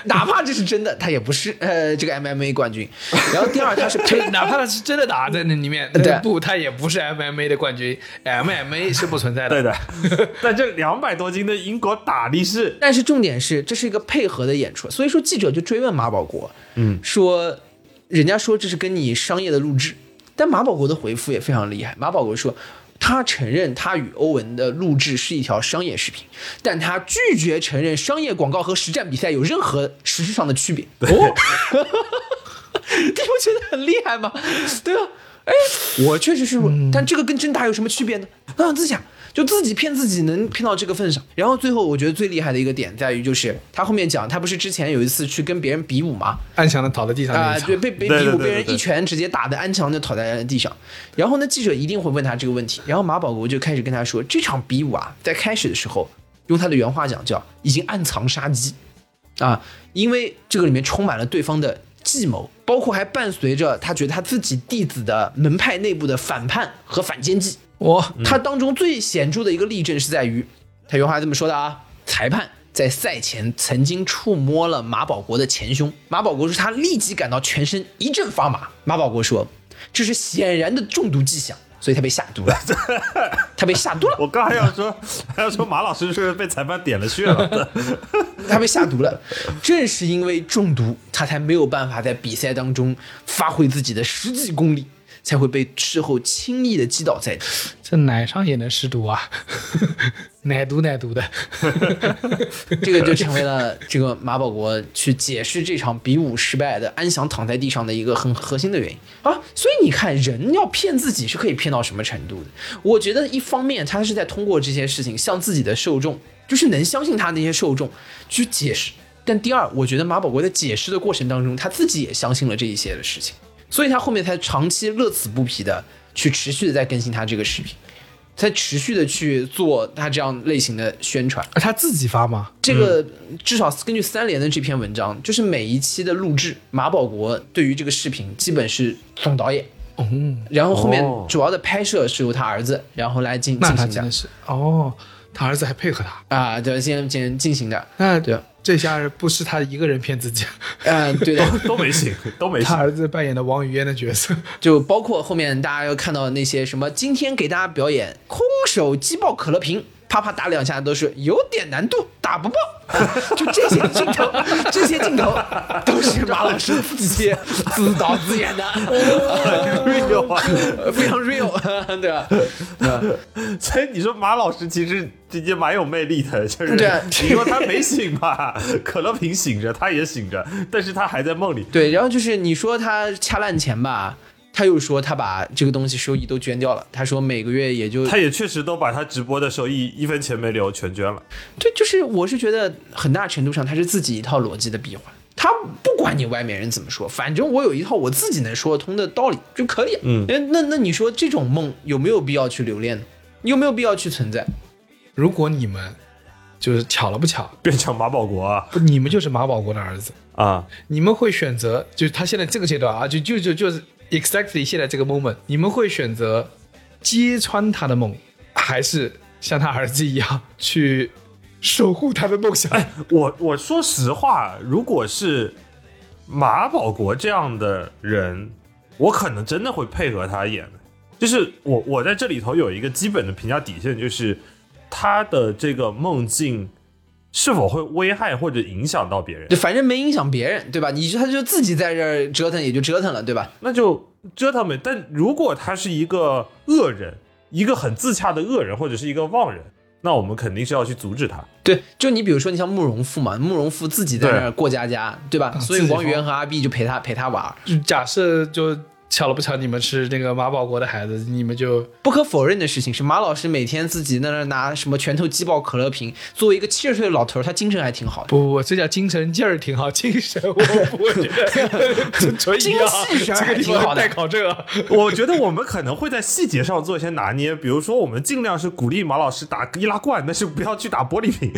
D: 哪怕这是真的，他也不是呃这个 MMA 冠军。然后第二，他是 <laughs> 配
C: 哪怕他是真的打在那里面，
D: 对
C: 不，他也不是 MMA 的冠军，MMA 是不存在的。
E: 对的。<laughs> 但这两百多斤的英国大力士，
D: 但是重点是，这是一个配合的演出，所以说记者就追问马保国，嗯，说人家说这是跟你商业的录制，但马保国的回复也非常厉害。马保国说，他承认他与欧文的录制是一条商业视频，但他拒绝承认商业广告和实战比赛有任何实质上的区别。哦，<laughs> 你不觉得很厉害吗？对吧？哎，我确实是，但这个跟真打有什么区别呢？啊，自想就自己骗自己，能骗到这个份上。然后最后，我觉得最厉害的一个点在于，就是他后面讲，他不是之前有一次去跟别人比武吗？
C: 安详的倒在地上那
D: 啊、对，被被比武被人一拳直接打的安详的倒在地上。然后呢，记者一定会问他这个问题，然后马保国就开始跟他说，这场比武啊，在开始的时候，用他的原话讲叫已经暗藏杀机啊，因为这个里面充满了对方的计谋，包括还伴随着他觉得他自己弟子的门派内部的反叛和反间计。
C: 我
D: 他当中最显著的一个例证是在于，他原话这么说的啊，裁判在赛前曾经触摸了马保国的前胸，马保国说他立即感到全身一阵发麻，马保国说这是显然的中毒迹象，所以他被下毒了，<laughs> 他被下毒了，
E: 我刚还要说，<laughs> 还要说马老师是不是被裁判点了穴了？<laughs>
D: 他被下毒了。正是因为中毒，他才没有办法在比赛当中发挥自己的实际功力，才会被事后轻易的击倒在地。
C: 这奶上也能试毒啊，<laughs> 奶毒奶毒的。<laughs>
D: 这个就成为了这个马保国去解释这场比武失败的安详躺在地上的一个很核心的原因啊。所以你看，人要骗自己是可以骗到什么程度的？我觉得一方面他是在通过这些事情向自己的受众，就是能相信他那些受众去解释。但第二，我觉得马保国在解释的过程当中，他自己也相信了这一些的事情，所以他后面才长期乐此不疲的去持续的在更新他这个视频，在持续的去做他这样类型的宣传。
C: 他自己发吗？
D: 这个至少根据三联的这篇文章，就是每一期的录制，马保国对于这个视频基本是总导演，
C: 哦，
D: 然后后面
E: 哦。
D: 主要的拍摄是由他儿子，然后来进行的
C: 他真的是哦，他儿子还配合他，
D: 啊，对，先先进行的，
C: 那
D: 对，
C: 这下不是他一个人骗自己，
D: 嗯，<laughs> 对的，
E: 都没醒，都没醒。
C: 他儿子扮演的王语嫣的角色，<laughs>
D: 就包括后面大家要看到那些什么，今天给大家表演空手击爆可乐瓶啪啪打两下都是有点难度，打不爆。<laughs> 就这些镜头，<laughs> 这些镜头都是马老师自己 <laughs> 自导自演的
E: ，real 啊
D: 非常 real，对吧？
E: 所以你说马老师其实也蛮有魅力的，就是
D: 对啊
E: 你说他没醒吧，可乐瓶醒着，他也醒着，但是他还在梦里。
D: 对，然后就是你说他掐烂钱吧，他又说他把这个东西收益都捐掉了，他说每个月也就
E: 他也确实都把他直播的收益一分钱没留全捐了。
D: 对，就是我是觉得很大程度上他是自己一套逻辑的闭环，他不管你外面人怎么说，反正我有一套我自己能说得通的道理就可以。
E: 嗯
D: 哎，那那你说这种梦有没有必要去留恋呢？有没有必要去存在？
C: 如果你们就是巧了不巧，
E: 变成马保国啊
C: 不，你们就是马保国的儿子，
E: 啊！
C: 你们会选择，就是他现在这个阶段啊，就就就就是 exactly 现在这个 moment，你们会选择揭穿他的梦，还是像他儿子一样去守护他的梦想？
E: 哎，我我说实话，如果是马保国这样的人，我可能真的会配合他演。就是我我在这里头有一个基本的评价底线，就是他的这个梦境是否会危害或者影响到别人
D: 就，反正没影响别人，对吧？你说他就自己在这儿折腾也就折腾了，对吧？
E: 那就折腾呗。但如果他是一个恶人，一个很自洽的恶人，或者是一个妄人，那我们肯定是要去阻止他。
D: 对，就你比如说，你像慕容复嘛，慕容复自己在那儿过家家，对吧？所以王源和阿碧就陪他陪他玩。
C: 就假设就巧了不巧，你们是那个马保国的孩子，你们就
D: 不可否认的事情是，马老师每天自己在那拿什么拳头击爆可乐瓶，作为一个七十岁的老头儿，他精神还挺好的。
C: 不不不，这叫精神劲儿挺好，精神我不觉得纯一样，
D: 精气神挺好的
C: 待考证啊。
E: 我觉得我们可能会在细节上做一些拿捏，比如说我们尽量是鼓励马老师打易拉罐，但是不要去打玻璃瓶。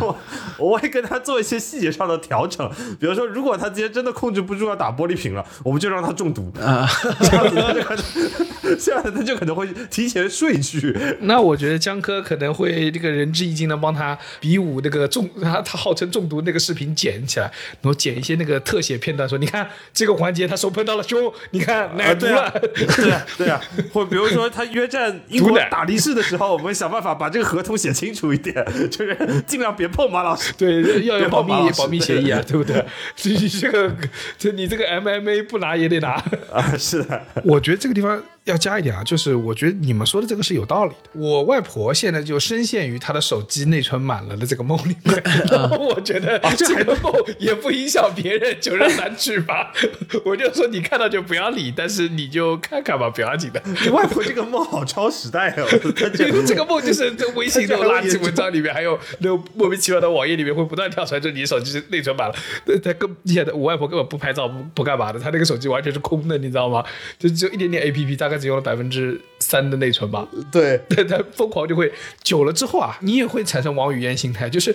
E: 我 <laughs> 我会跟他做一些细节上的调整，比如说如果他今天真的控制不住要打玻璃瓶了，我们就让他中毒
D: 啊，
E: 这样子他就可能，这样子他就可能会提前睡去。
C: 那我觉得江科可能会这个仁至义尽的帮他比武那个中他他号称中毒那个视频剪起来，然后剪一些那个特写片段，说你看这个环节他手碰到了胸，你看奶
E: 啊，
C: 毒了。
E: 对啊，对啊，或比如说他约战英国打力士的时候，我们想办法把这个合同写清楚一点，就是尽量别碰马老师。
C: 对，要有保密保密协议啊，对不对？<laughs> 你这个，这你这个 MMA 不拿也得拿。
E: 啊，是的，<laughs>
C: 我觉得这个地方要加一点啊，就是我觉得你们说的这个是有道理的。我外婆现在就深陷于她的手机内存满了的这个梦里面，然 <laughs> 后 <laughs> 我觉得这个梦也不影响别人，就让他去吧。<laughs> 我就说你看到就不要理，但是你就看看吧，不要紧的。
E: 你外婆这个梦好超时代哦，他
C: 这个这个梦就是在微信那种垃圾文章里面，还有那种莫名其妙的网页里面会不断跳出来，就你手机是内存满了。那他根现在我外婆根本不拍照不不干嘛的，她那个手机完全是空的，你知道吗？就只有一点点 A P P，大概只用了百分之三的内存吧。
E: 对，<laughs>
C: 对，他疯狂就会久了之后啊，你也会产生王语嫣心态，就是。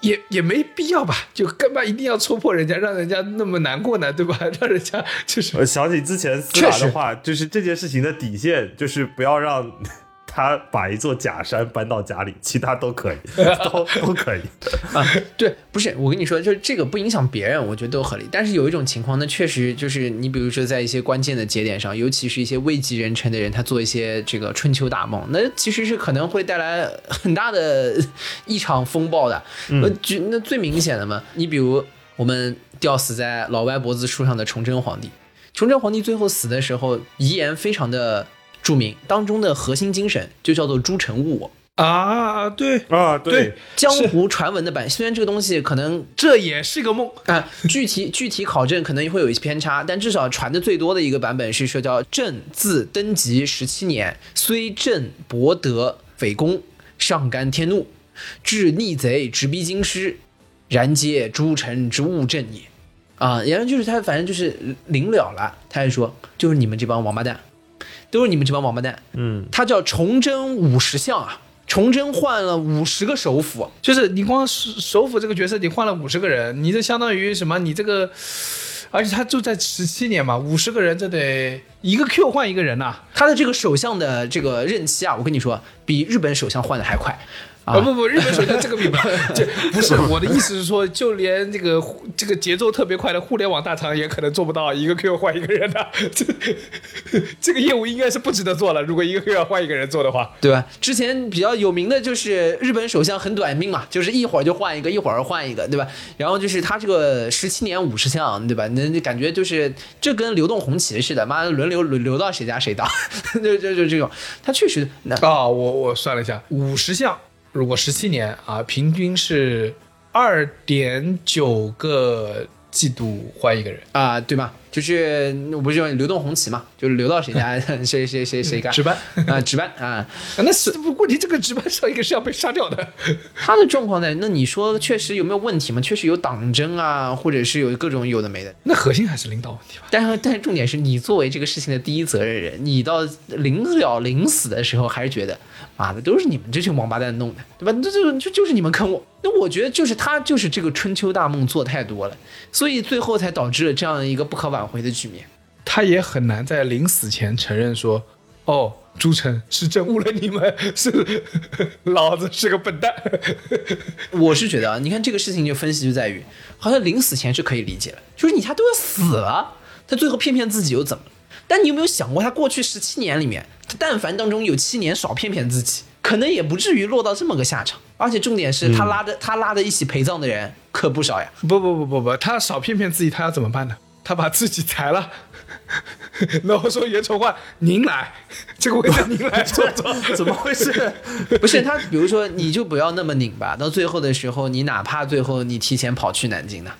C: 也也没必要吧，就干嘛一定要戳破人家，让人家那么难过呢，对吧？<laughs> 让人家就是
E: 我想起之前思达的话，就是这件事情的底线就是不要让他把一座假山搬到家里，其他都可以，<laughs> 都都可以。
D: 啊，对，不是我跟你说，就是这个不影响别人，我觉得都合理。但是有一种情况呢，确实就是你比如说在一些关键的节点上，尤其是一些位极人臣的人，他做一些这个春秋大梦，那其实是可能会带来很大的一场风暴的。呃，举那最明显的嘛，你比如我们吊死在老歪脖子树上的崇祯皇帝，崇祯皇帝最后死的时候遗言非常的著名，当中的核心精神就叫做诸臣误我。
C: 啊，对，
E: 啊，
C: 对，
D: 江湖传闻的版，虽然这个东西可能
C: 这也是个梦。
D: 啊，具体具体考证可能会有一些偏差，但至少传的最多的一个版本是说叫朕自登基十七年，虽朕博得匪功，上甘天怒，致逆贼，直逼京师，然皆诸臣之误朕也。啊，然后就是他，反正就是临了了，他还说，就是你们这帮王八蛋，都是你们这帮王八蛋。
E: 嗯，
D: 他叫崇祯五十相啊，崇祯换了五十个首辅，
C: 就是你光首首辅这个角色，你换了五十个人，你这相当于什么？你这个，而且他就在十七年嘛，五十个人，这得一个 Q 换一个人呐、
D: 他的这个首相的这个任期啊，我跟你说，比日本首相换的还快啊
C: 啊！不不，日本首相这个品牌，<laughs> 这不是我的意思是说，就连这个这个节奏特别快的互联网大厂也可能做不到一个 Q 换一个人的，<laughs> 这 <laughs> 这个业务应该是不值得做了。如果一个 Q 要换一个人做的话，
D: 对吧？之前比较有名的就是日本首相很短命嘛，就是一会儿就换一个，一会儿换一个，对吧？然后就是他这个十七年五十项，对吧？那那感觉就是这跟流动红旗似的，妈的轮流轮流到谁家谁当，就就就这种。他确实那
C: 啊、我我算了一下，五十项，如果十七年啊，平均是二点九个季度换一个人，
D: 啊、对吧？就是我不是用流动红旗嘛，就是流到谁家 <laughs> 谁谁谁谁干
C: 值班
D: 啊、值班啊。
C: 啊 <laughs> 那是不问题，这个值班上一个是要被杀掉的。<laughs>
D: 他的状况呢？那你说确实有没有问题嘛？确实有党争啊，或者是有各种有的没的。
C: 那核心还是领导问题吧？
D: 但是，但是重点是你作为这个事情的第一责任人，你到临了临死的时候，还是觉得，妈的，都是你们这群王八蛋弄的，对吧？这就就就是你们坑我。那我觉得就是他就是这个春秋大梦做太多了，所以最后才导致了这样一个不可挽回的局面。
C: 他也很难在临死前承认说，哦，朱晨是真误了你们，<laughs> 是 <laughs> 老子是个笨蛋。<laughs>
D: 我是觉得啊，你看这个事情就分析就在于，好像临死前是可以理解的，就是你他都要死了，他最后骗骗自己又怎么了？但你有没有想过，他过去十七年里面，他但凡当中有七年少骗骗自己，可能也不至于落到这么个下场。而且重点是他拉的、他拉的一起陪葬的人可不少呀。
C: 不不不不不，他少骗骗自己，他要怎么办呢？他把自己裁了，<laughs> 然后说袁崇焕，您来，这个位置您来 <laughs> 坐坐。<laughs>
E: 怎么回事？
D: 不是他，比如说你就不要那么拧吧，到最后的时候，你哪怕最后你提前跑去南京呢，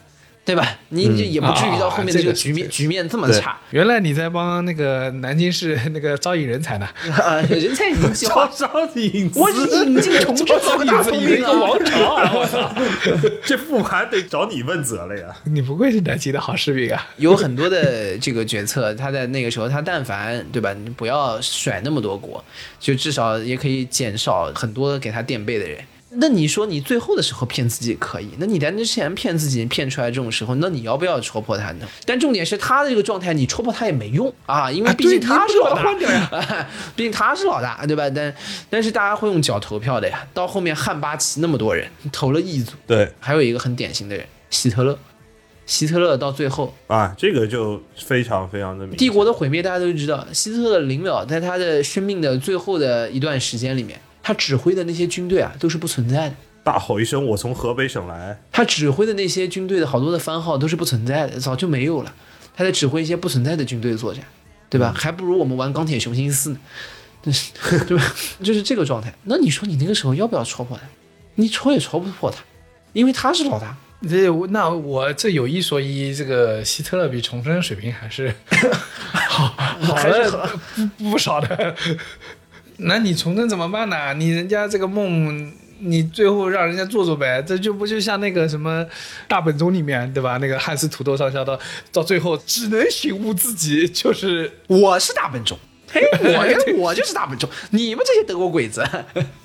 D: 对吧？你就也不至于到后面这个局面、
C: 啊这个
D: 局面这么差。
C: 原来你在帮那个南京市那个招引人才呢？<laughs>
D: 啊，人才
E: 引子，
D: 我是引进重振这个大聪明啊！
C: 朝啊！我操！
E: 这复盘得找你问责了呀。
C: 你不愧是南京的好士兵啊！
D: 有很多的这个决策，他在那个时候，他但凡对吧，你不要甩那么多锅，就至少也可以减少很多给他垫背的人。那你说你最后的时候骗自己可以，那你在那之前骗自己骗出来这种时候，那你要不要戳破他呢？但重点是他的这个状态，你戳破他也没用啊，因为毕竟他是老大，<laughs> 毕竟他是老大，对吧？但但是大家会用脚投票的呀。到后面汉巴旗那么多人投了一组，
E: 对
D: 还有一个很典型的人希特勒，希特勒到最后
E: 啊，这个就非常非常的明。
D: 帝国的毁灭，大家都知道，希特勒零秒在他的生命的最后的一段时间里面，他指挥的那些军队啊，都是不存在的。
E: 大吼一声：“我从河北省来
D: 他指挥的那些军队的好多的番号都是不存在的，早就没有了。他在指挥一些不存在的军队作战，对吧？还不如我们玩钢铁雄心四呢，<laughs> 对吧？就是这个状态。那你说你那个时候要不要戳破他？你戳也戳不破他，因为他是老大。
C: 这那我这有一说一，这个希特勒比重生水平还是 <laughs> 好好
D: 还是
C: 了不不少的。那你从政怎么办呢？你人家这个梦，你最后让人家做做呗，这就不就像那个什么大本钟里面对吧？那个汉斯土豆上校到到最后只能醒悟自己，就是
D: 我是大本钟。嘿，<laughs> 我我就是大本钟，你们这些德国鬼子，<laughs>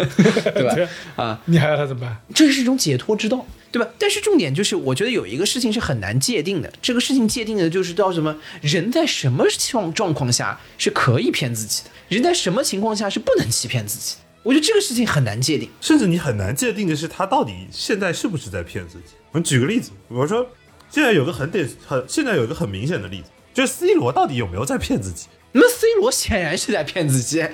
D: 对吧？啊，
C: 你还要他怎么办？
D: 这是一种解脱之道，对吧？但是重点就是，我觉得有一个事情是很难界定的。这个事情界定的就是到什么人在什么状状况下是可以骗自己的，人在什么情况下是不能欺骗自己。我觉得这个事情很难界定。
E: 甚至你很难界定的是他到底现在是不是在骗自己。我们举个例子，比如说现在有个很典很现在有一个很明显的例子，就是 C 罗到底有没有在骗自己？
D: 那么 C 罗显然是在骗自己，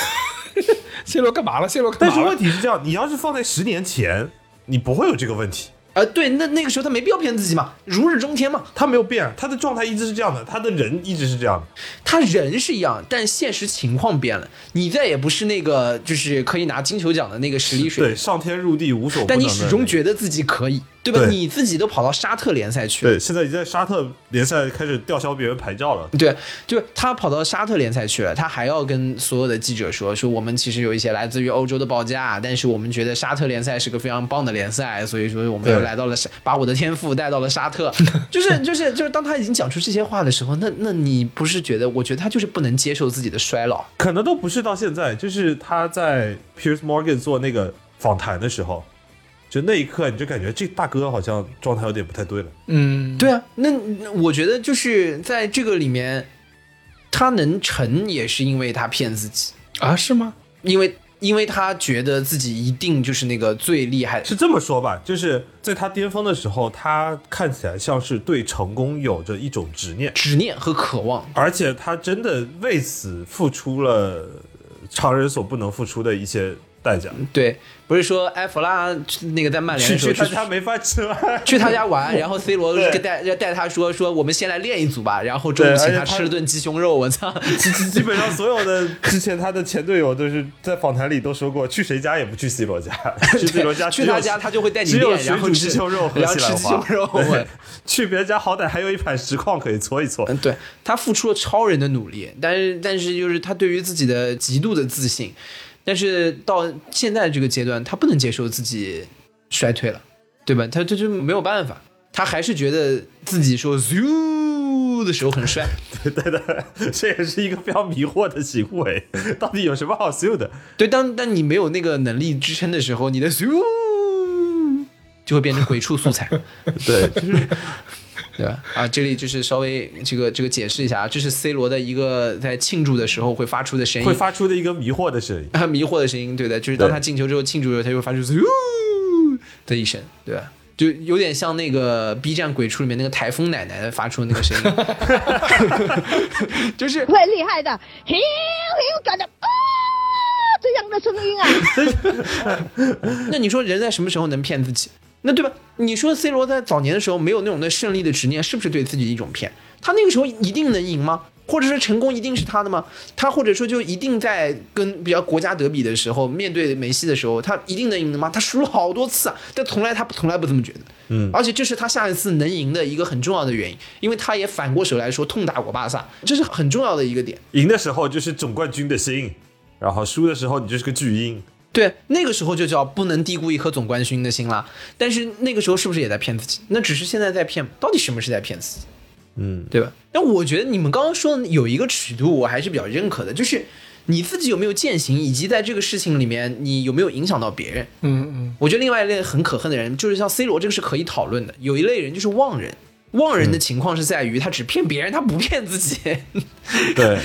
D: <laughs>
C: C 罗干嘛了？C 罗干
E: 但是？问题是这样，你要是放在十年前，你不会有这个问题。
D: 呃，对，那那个时候他没必要骗自己嘛，如日中天嘛。
E: 他没有变，他的状态一直是这样的，他的人一直是这样的。
D: 他人是一样，但现实情况变了，你再也不是那个就是可以拿金球奖的那个实力水平对，
E: 上天入地无所不能
D: 但。你始终觉得自己可以，对吧？
E: 对
D: 你自己都跑到沙特联赛去了。
E: 对，现在已经在沙特联赛开始吊销别人牌照了。
D: 对，就他跑到沙特联赛去了，他还要跟所有的记者说，说我们其实有一些来自于欧洲的报价，但是我们觉得沙特联赛是个非常棒的联赛，所以说我们又来到了沙，把我的天赋带到了沙特，<laughs> 就是就是就是当他已经讲出这些话的时候，那那你不是觉得？我觉得他就是不能接受自己的衰老，
E: 可能都不是到现在，就是他在 Pierce Morgan 做那个访谈的时候，就那一刻你就感觉这大哥好像状态有点不太对了。
C: 嗯，
D: 对啊，那那我觉得就是在这个里面，他能成也是因为他骗自己，
C: 啊，是吗？
D: 因为因为他觉得自己一定就是那个最厉害的。
E: 是这么说吧，就是在他巅峰的时候，他看起来像是对成功有着一种执念，
D: 执念和渴望，
E: 而且他真的为此付出了常人所不能付出的一些代价。
D: 对，不是说埃弗拉那个在曼联
E: 去
D: 的时候
E: 去他家没法吃吗？<laughs>
D: 去他家玩，然后 <laughs> C 罗带带他说说我们先来练一组吧，然后中午请他吃了顿鸡胸肉，我操！<laughs>
E: 基基基本上所有的之前他的前队友都是在访谈里都说过，去谁家也不去 C 罗家，去 C 罗家
D: 去他家他就会带你练，然后吃
E: 鸡胸肉和西兰花
D: 吃鸡胸肉。
E: 去别人家好歹还有一盘实况可以搓一搓。
D: 嗯，对他付出了超人的努力，但是但是就是他对于自己的极度的自信，但是到现在这个阶段，他不能接受自己衰退了，对吧？他他就没有办法，他还是觉得自己说 “zoo” 的时候很帅，<laughs>
E: 对的，<laughs> 这也是一个非常迷惑的行为。<laughs> 到底有什么好 “zoo” 的？
D: 对，当当你没有那个能力支撑的时候，你的 “zoo” 就会变成鬼畜素材。
E: 对，就是
D: 对吧？啊，这里就是稍微这个这个解释一下啊，这是 C 罗的一个在庆祝的时候会发出的声音，
E: 会发出的一个迷惑的声音。
D: 啊迷惑的声音，对的，就是当他进球之后庆祝的时候，他就会发出“哟”的一声，对吧？就有点像那个 B 站鬼畜里面那个台风奶奶发出的那个声音，<laughs> <laughs> 就是
F: 会厉害的，heel heel 感的啊，这样的声音啊。<laughs>
D: 那你说人在什么时候能骗自己？那对吧？你说 C 罗在早年的时候没有那种的胜利的执念，是不是对自己一种骗？他那个时候一定能赢吗？或者说成功一定是他的吗？他或者说就一定在跟比较国家德比的时候，面对梅西的时候，他一定能赢的吗？他输了好多次啊，但从来他从来不这么觉得。嗯，而且这是他下一次能赢的一个很重要的原因，因为他也反过手来说痛打过巴萨，这是很重要的一个点。
E: 赢的时候就是总冠军的心，然后输的时候你就是个巨婴。
D: 对，那个时候就叫不能低估一颗总冠军的心啦。但是那个时候是不是也在骗自己？那只是现在在骗，到底什么是在骗自己？
E: 嗯，
D: 对吧？但我觉得你们刚刚说的有一个尺度，我还是比较认可的，就是你自己有没有践行，以及在这个事情里面你有没有影响到别人。
C: 嗯嗯，
D: 我觉得另外一类很可恨的人，就是像 C 罗这个是可以讨论的。有一类人就是忘人，忘人的情况是在于他只骗别人，他不骗自己。<laughs>
E: 对，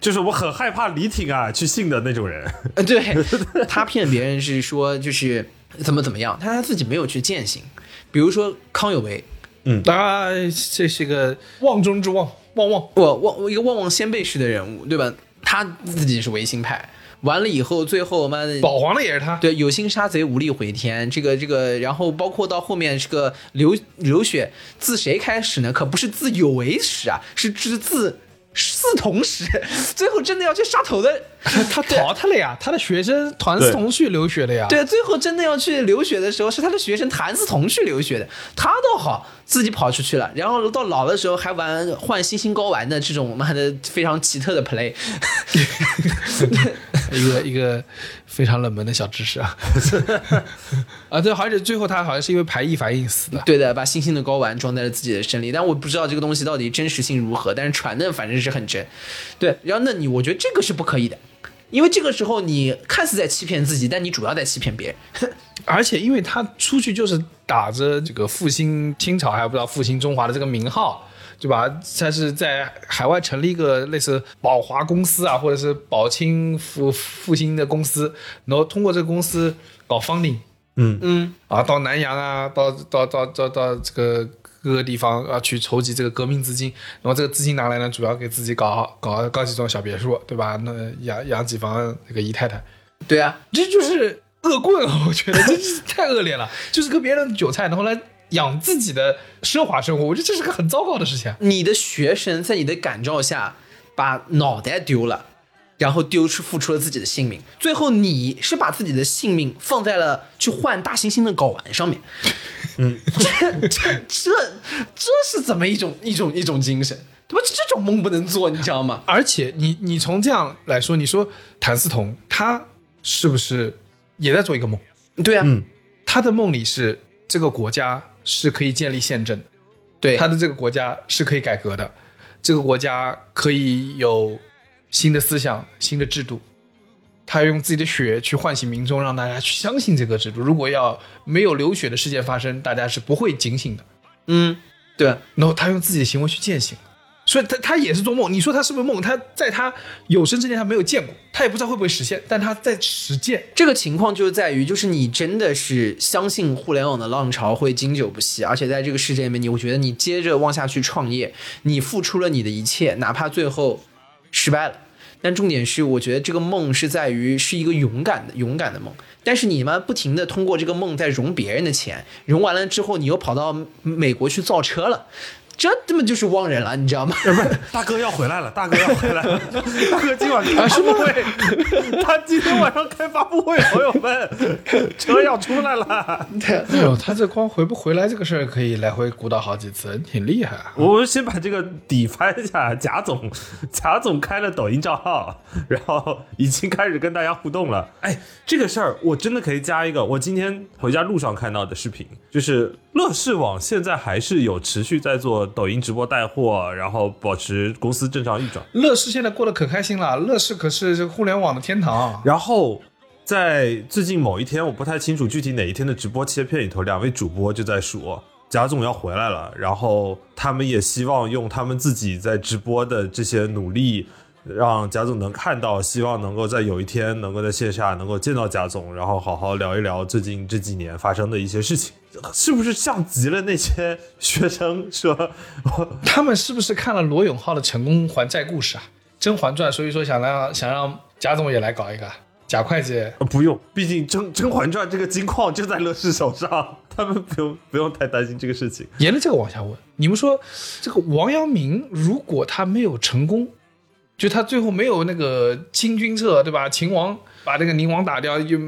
E: 就是我很害怕李挺啊去信的那种人。
D: 呃，对 <laughs> 他骗别人是说就是怎么怎么样，但他自己没有去践行。比如说康有为，嗯
C: 啊，这是个望中之望，望望。
D: 我望我一个望望先辈式的人物，对吧？他自己是维新派，完了以后，最后妈的
C: 保皇的也是他，
D: 对有心杀贼，无力回天。这个这个，然后包括到后面这个流流血，自谁开始呢？可不是自有为始啊，是自自四同始。最后真的要去杀头的，<laughs>
C: 他淘汰了呀，他的学生谭嗣同去留学了呀。
D: 对，最后真的要去留学的时候，是他的学生谭嗣同去留学的，他倒好，自己跑出去了，然后到老的时候还玩换星星睾丸的这种妈的非常奇特的 play。<laughs>
C: 一个一个非常冷门的小知识啊。<laughs> 啊，对，而且最后他好像是因为排异反应死的。
D: 对的，把星星的睾丸装在了自己的身里，但我不知道这个东西到底真实性如何，但是传的反正是很真。对，然后那你我觉得这个是不可以的，因为这个时候你看似在欺骗自己，但你主要在欺骗别人。
C: 而且因为他出去就是打着这个复兴清朝，还不知道复兴中华的这个名号。对吧？他是在海外成立一个类似宝华公司啊，或者是宝清复复兴的公司，然后通过这个公司搞 funding，
D: 嗯，
C: 啊，到南洋啊，到到到到到这个各个地方啊，去筹集这个革命资金，然后这个资金拿来呢，主要给自己搞搞搞几幢小别墅，对吧？那养养几房那个姨太太，
D: 对啊，
C: 这就是恶棍啊！我觉得这是太恶劣了，就是割别人的韭菜，然后来养自己的奢华生活，我觉得这是个很糟糕的事情啊。
D: 你的学生在你的感召下把脑袋丢了。然后丢出付出了自己的性命，最后你是把自己的性命放在了去换大猩猩的睾丸上面，嗯，这这这这是怎么一种一种一种精神，对吧？这种梦不能做，你知道吗？
C: 而且你你从这样来说，你说谭嗣同他是不是也在做一个梦？
D: 对啊，
C: 他的梦里是这个国家是可以建立宪政的，
D: 对，
C: 他的这个国家是可以改革的，这个国家可以有新的思想、新的制度。他用自己的血去唤醒民众，让大家去相信这个制度。如果要没有流血的事件发生，大家是不会警醒的。
D: 嗯，对，
C: 然后他用自己的行为去践行，所以他他也是做梦。你说他是不是梦？他在他有生之年他没有见过，他也不知道会不会实现，但他在实践。
D: 这个情况就在于，就是你真的是相信互联网的浪潮会经久不息，而且在这个世界里面，你我觉得你接着往下去创业，你付出了你的一切，哪怕最后失败了，但重点是，我觉得这个梦是在于是一个勇敢的勇敢的梦。但是你们不停的通过这个梦在融别人的钱，融完了之后，你又跑到美国去造车了。这他妈就是忘人了，你知道吗？
E: 大哥要回来了，大哥要回来了，<laughs> 大哥今晚开发布会，他今天晚上开发布会，朋友们，<laughs> 车要出来了。
C: 哎呦，他这光回不回来这个事儿，可以来回鼓捣好几次，挺厉害啊。
E: 我们先把这个底翻一下，贾总，贾总开了抖音账号，然后已经开始跟大家互动了。哎，这个事儿我真的可以加一个，我今天回家路上看到的视频，就是乐视网现在还是有持续在做抖音直播带货，然后保持公司正常运转。
C: 乐视现在过得可开心了，乐视可是这个互联网的天堂。
E: 然后在最近某一天，我不太清楚具体哪一天的直播切片里头，两位主播就在说贾总要回来了，然后他们也希望用他们自己在直播的这些努力，让贾总能看到，希望能够在有一天能够在线下能够见到贾总，然后好好聊一聊最近这几年发生的一些事情，是不是像极了那些学生说，
C: 他们是不是看了罗永浩的成功还债故事啊，《甄嬛传》，所以说想让想让贾总也来搞一个贾会计。
E: 呃不用，毕竟《甄甄嬛传》这个金矿就在乐视手上，他们不用不用太担心这个事情。
C: 沿着这个往下问，你们说这个王阳明如果他没有成功，就他最后没有那个清君侧，对吧？秦王把这个宁王打掉，又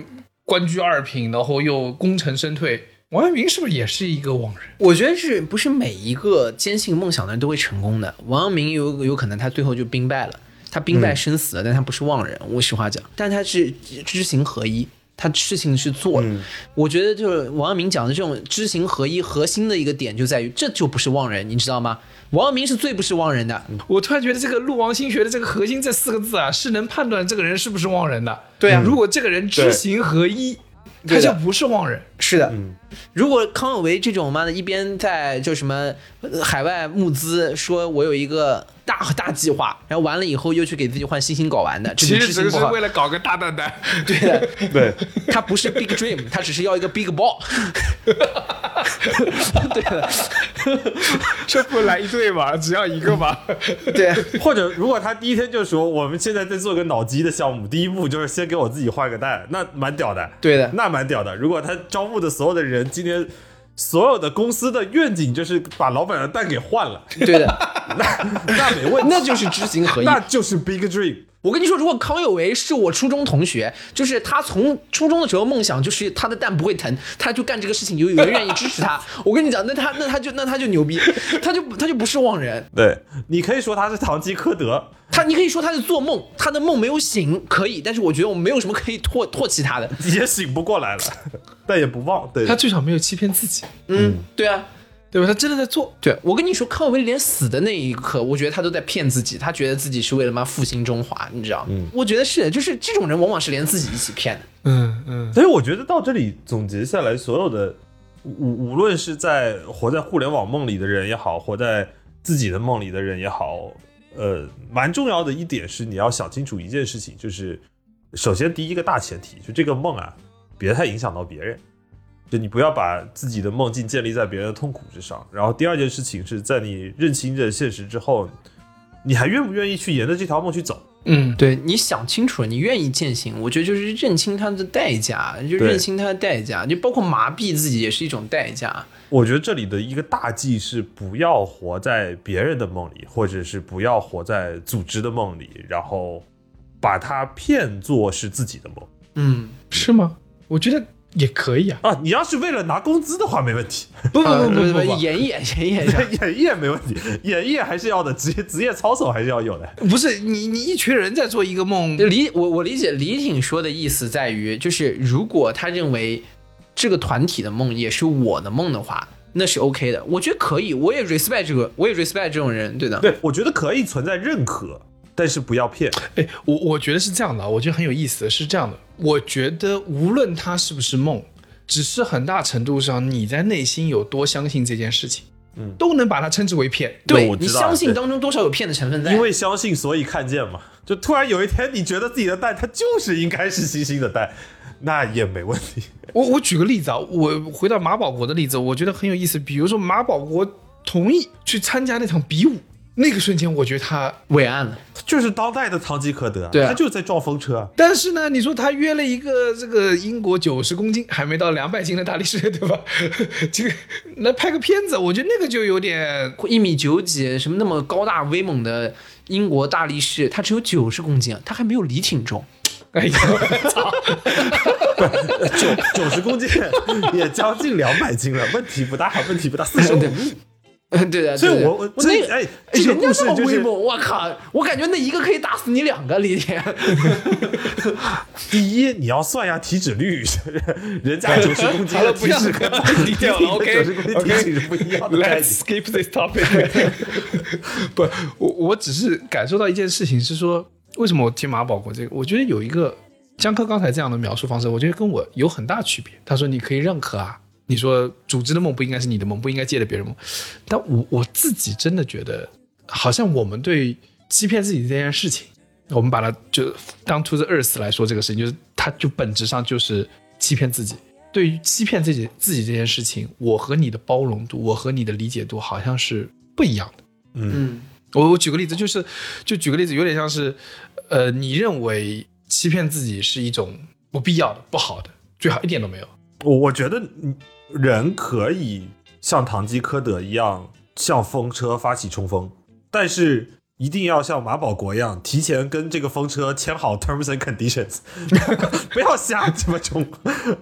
C: 官居二品，然后又功成身退，王阳明是不是也是一个妄人？
D: 我觉得是不是每一个坚信梦想的人都会成功的？王阳明有有可能他最后就兵败了，他兵败身死了，但他不是妄人。我实话讲，但他是知行合一，他事情是做了。我觉得就是王阳明讲的这种知行合一，核心的一个点就在于这就不是妄人，你知道吗？王阳明是最不是妄人的。
C: 我突然觉得这个陆王心学的这个核心这四个字啊，是能判断这个人是不是妄人的。
D: 对啊
C: 如果这个人知行合一，他就不是妄人。
D: 是的，如果康有为这种妈的，一边在就什么呃海外募资，说我有一个大 <laughs> 大计划，然后完了以后又去给自己换星星睾丸的，这
C: 其实只是为了搞个大蛋蛋。<laughs>
D: 对的，<laughs>
E: 对，
D: 他不是 big dream，他只是要一个 big ball。对的，
C: 这不来一对吗？只要一个吗。
D: 对，
E: 或者如果他第一天就说我们现在在做个脑机的项目，第一步就是先给我自己换个蛋，那蛮屌的。
D: 对的
E: 那蛮屌的。如果他招募的所有的人今天。所有的公司的愿景就是把老板的蛋给换了，
D: 对的，<laughs>
E: 那那没问题，
D: 那就是知行合一。
E: 那就是 big dream。
D: 我跟你说，如果康有为是我初中同学，就是他从初中的时候梦想就是他的蛋不会疼，他就干这个事情，有有人愿意支持他。<laughs> 我跟你讲，那他那他就那他就牛逼，他就他就不是妄人。
E: 对你可以说他是堂吉诃德，
D: 他你可以说他是做梦，他的梦没有醒，可以，但是我觉得我没有什么可以唾唾弃他的。
E: 也醒不过来了，但也不忘。对，
C: 他最少没有欺骗自己，
D: 嗯，对啊，
C: 对吧？他真的在做。
D: 对我跟你说，康有为连死的那一刻，我觉得他都在骗自己，他觉得自己是为了妈复兴中华，你知道？嗯，我觉得是，就是这种人往往是连自己一起骗的。
C: 嗯嗯，
E: 所以我觉得到这里总结下来，所有的无无论是在活在互联网梦里的人也好，活在自己的梦里的人也好，呃，蛮重要的一点是你要想清楚一件事情，就是首先第一个大前提，就这个梦啊，别太影响到别人。就你不要把自己的梦境建立在别人的痛苦之上。然后第二件事情是在你认清这现实之后，你还愿不愿意去沿着这条梦去走？
C: 嗯，
D: 对，你想清楚了，你愿意践行，我觉得就是认清它的代价，就认清它的代价，就包括麻痹自己也是一种代价。
E: 我觉得这里的一个大忌是不要活在别人的梦里，或者是不要活在组织的梦里，然后把它骗作是自己的梦
D: 嗯，
C: 是吗？我觉得也可以啊。
E: 啊！你要是为了拿工资的话，没问题，
C: 不不
D: 呃
C: 不不不不，
D: 演一演，演一演一。
E: 演绎 <laughs> 没问题，演绎还是要的，职业职业操守还是要有的。
C: 不是你你一群人在做一个梦，
D: 李我我理解李挺说的意思在于，就是如果他认为这个团体的梦也是我的梦的话，那是 OK 的。我觉得可以，我也 respect 这个，我也 respect 这种人，对的。
E: 对，我觉得可以存在认可，但是不要骗。
C: 哎，我我觉得是这样的啊，我觉得很有意思的是这样的，我觉得无论它是不是梦，只是很大程度上你在内心有多相信这件事情。嗯都能把它称之为骗。
D: 对你相信当中多少有骗的成分在？
E: 因为相信，所以看见嘛。就突然有一天，你觉得自己的蛋它就是应该是星星的蛋，那也没问题。
C: 我我举个例子啊，我回到马保国的例子，我觉得很有意思。比如说马保国同意去参加那场比武，那个瞬间，我觉得他，
D: 伟岸了，
E: 就是当代的唐吉诃德，
D: 对啊
E: 他就在撞风车啊。
C: 但是呢，你说他约了一个这个英国九十公斤还没到两百斤的大力士，对吧？<laughs> 这个来拍个片子，我觉得那个就有点
D: 一米九几，什么那么高大威猛的英国大力士，他只有九十公斤啊，他还没有李挺重。<laughs>
C: 哎呀，操！<laughs>
E: 九九十公斤也将近两百斤了，问题不大，问题不大，四十五。<laughs>
D: 嗯，对的，
E: 所以我我
D: 我那
E: 哎
D: 人家
E: 故事就是
D: 这么威猛，我靠！我感觉那一个可以打死你两个，李挺。<laughs>
E: 第一，你要算一下体脂率，<laughs> 人家九十公斤的体脂
C: 不要
E: 跟
C: 低调了，OK，
E: 九十公斤体脂是不一样的概
C: Let's
E: 念。
C: skip this topic 不，我我只是感受到一件事情，是说为什么我提马保国这个？我觉得有一个江科刚才这样的描述方式，我觉得跟我有很大区别。他说你可以认可啊，你说组织的梦不应该是你的梦，不应该借着别人梦。但我我自己真的觉得，好像我们对欺骗自己这件事情，我们把它就当 to the earth 来说，这个事情就是它就本质上就是欺骗自己。对于欺骗自己自己这件事情，我和你的包容度，我和你的理解度好像是不一样的。
D: 嗯，
C: 我我举个例子，就是就举个例子，有点像是，呃，你认为欺骗自己是一种不必要的、不好的，最好一点都没有。
E: 我我觉得嗯人可以像堂吉诃德一样向风车发起冲锋，但是一定要像马保国一样，提前跟这个风车签好 terms and conditions，<laughs> 不要瞎这么冲。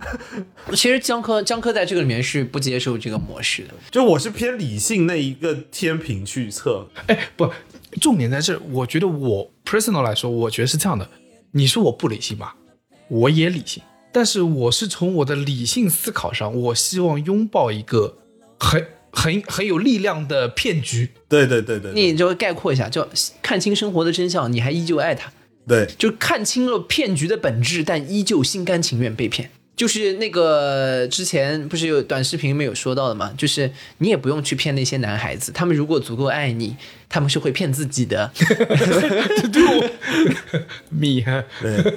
E: <laughs>
D: 其实江科江科在这个里面是不接受这个模式的。
E: 就我是偏理性那一个天平去测，
C: 哎，不，重点在这，我觉得我 personal 来说，我觉得是这样的。你说我不理性吧，我也理性，但是我是从我的理性思考上，我希望拥抱一个很很很有力量的骗局。
E: 对对对对对。
D: 你就概括一下，就看清生活的真相，你还依旧爱他，
E: 对，
D: 就看清了骗局的本质，但依旧心甘情愿被骗。就是那个之前不是有短视频里面有说到的嘛，就是你也不用去骗那些男孩子，他们如果足够爱你，他们是会骗自己的。<laughs> <laughs> <laughs>
C: 米哈，
E: 对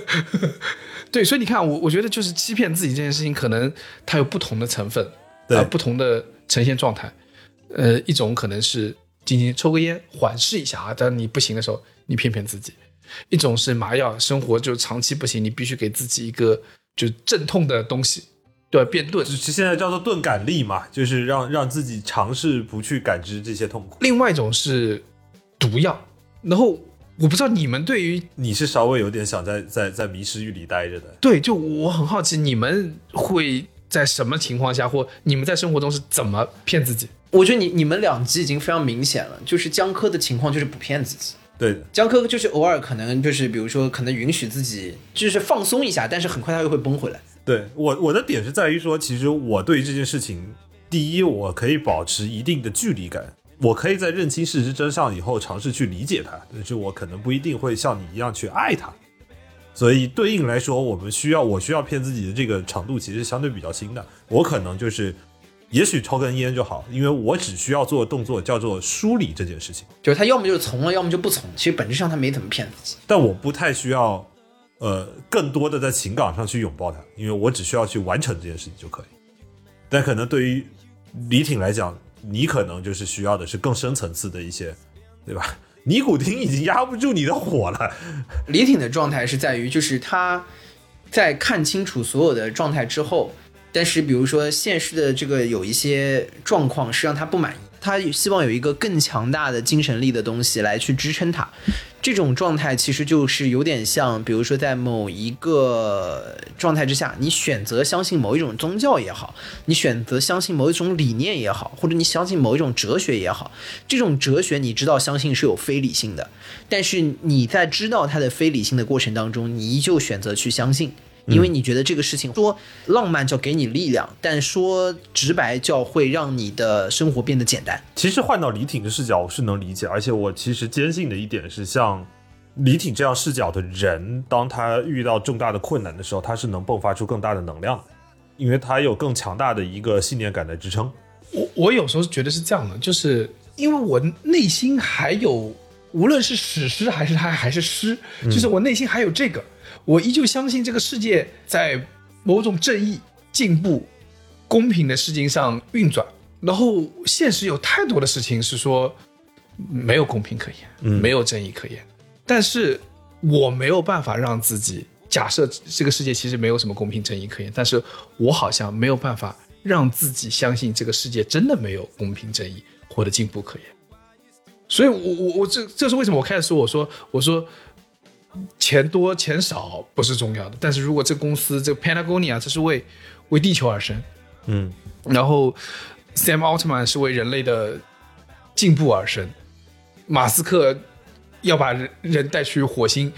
C: 对，所以你看，我我觉得就是欺骗自己这件事情，可能它有不同的成分，
E: 对
C: 啊不同的呈现状态。呃，一种可能是仅仅抽个烟缓释一下啊，当你不行的时候，你骗骗自己；一种是麻药，生活就长期不行，你必须给自己一个就镇痛的东西，对？变钝。
E: 就是现在叫做钝感力嘛，就是让让自己尝试不去感知这些痛苦。
C: 另外一种是毒药，然后我不知道你们对于
E: 你是稍微有点想在在在迷失域里待着的，
C: 对，就我很好奇，你们会在什么情况下，或你们在生活中是怎么骗自己？
D: 我觉得你你们两集已经非常明显了，就是江科的情况就是不骗自己。
E: 对的，
D: 江科就是偶尔可能就是比如说可能允许自己就是放松一下，但是很快他又会崩回来。
E: 对我我的点是在于说，其实我对于这件事情，第一，我可以保持一定的距离感，我可以在认清事实真相以后尝试去理解它，但是我可能不一定会像你一样去爱它。所以对应来说，我们需要我需要骗自己的这个长度其实相对比较轻的，我可能就是。也许抽根烟就好，因为我只需要做动作叫做梳理这件事情，
D: 就是他要么就是从了，要么就不从。其实本质上他没怎么骗自己。
E: 但我不太需要，呃，更多的在情感上去拥抱他，因为我只需要去完成这件事情就可以。但可能对于李挺来讲，你可能就是需要的是更深层次的一些，对吧？<laughs> 尼古丁已经压不住你的火了，<laughs>
D: 李挺的状态是在于，就是他在看清楚所有的状态之后，但是比如说现实的这个有一些状况是让他不满意，他希望有一个更强大的精神力的东西来去支撑他。这种状态其实就是有点像，比如说在某一个状态之下，你选择相信某一种宗教也好，你选择相信某一种理念也好，或者你相信某一种哲学也好，这种哲学你知道相信是有非理性的，但是你在知道它的非理性的过程当中，你依旧选择去相信。因为你觉得这个事情说浪漫叫给你力量，但说直白叫会让你的生活变得简单。
E: 其实换到李挺的视角，我是能理解，而且我其实坚信的一点是，像李挺这样视角的人，当他遇到重大的困难的时候，他是能迸发出更大的能量，因为他有更强大的一个信念感的支撑。
C: 我我有时候觉得是这样的，就是因为我内心还有，无论是史诗还是他还是诗，就是我内心还有这个，我依旧相信这个世界在某种正义、进步、公平的事情上运转。然后现实有太多的事情是说没有公平可言，没有正义可言，但是我没有办法让自己假设这个世界其实没有什么公平正义可言，但是我好像没有办法让自己相信这个世界真的没有公平正义或者进步可言。所以我，我我这这是为什么我开始说我说我说钱多钱少不是重要的，但是如果这公司这个 Patagonia 这是为为地球而生，
E: 嗯，
C: 然后 Sam 奥特曼是为人类的进步而生，马斯克要把人人带去火星。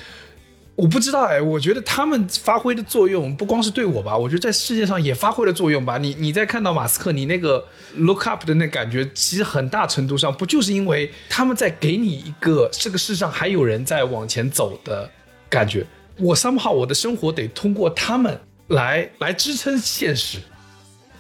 C: 我不知道哎，我觉得他们发挥的作用不光是对我吧，我觉得在世界上也发挥了作用吧。你你在看到马斯克，你那个 look up 的那感觉，其实很大程度上不就是因为他们在给你一个这个世上还有人在往前走的感觉。我 somehow 我的生活得通过他们来来支撑现实，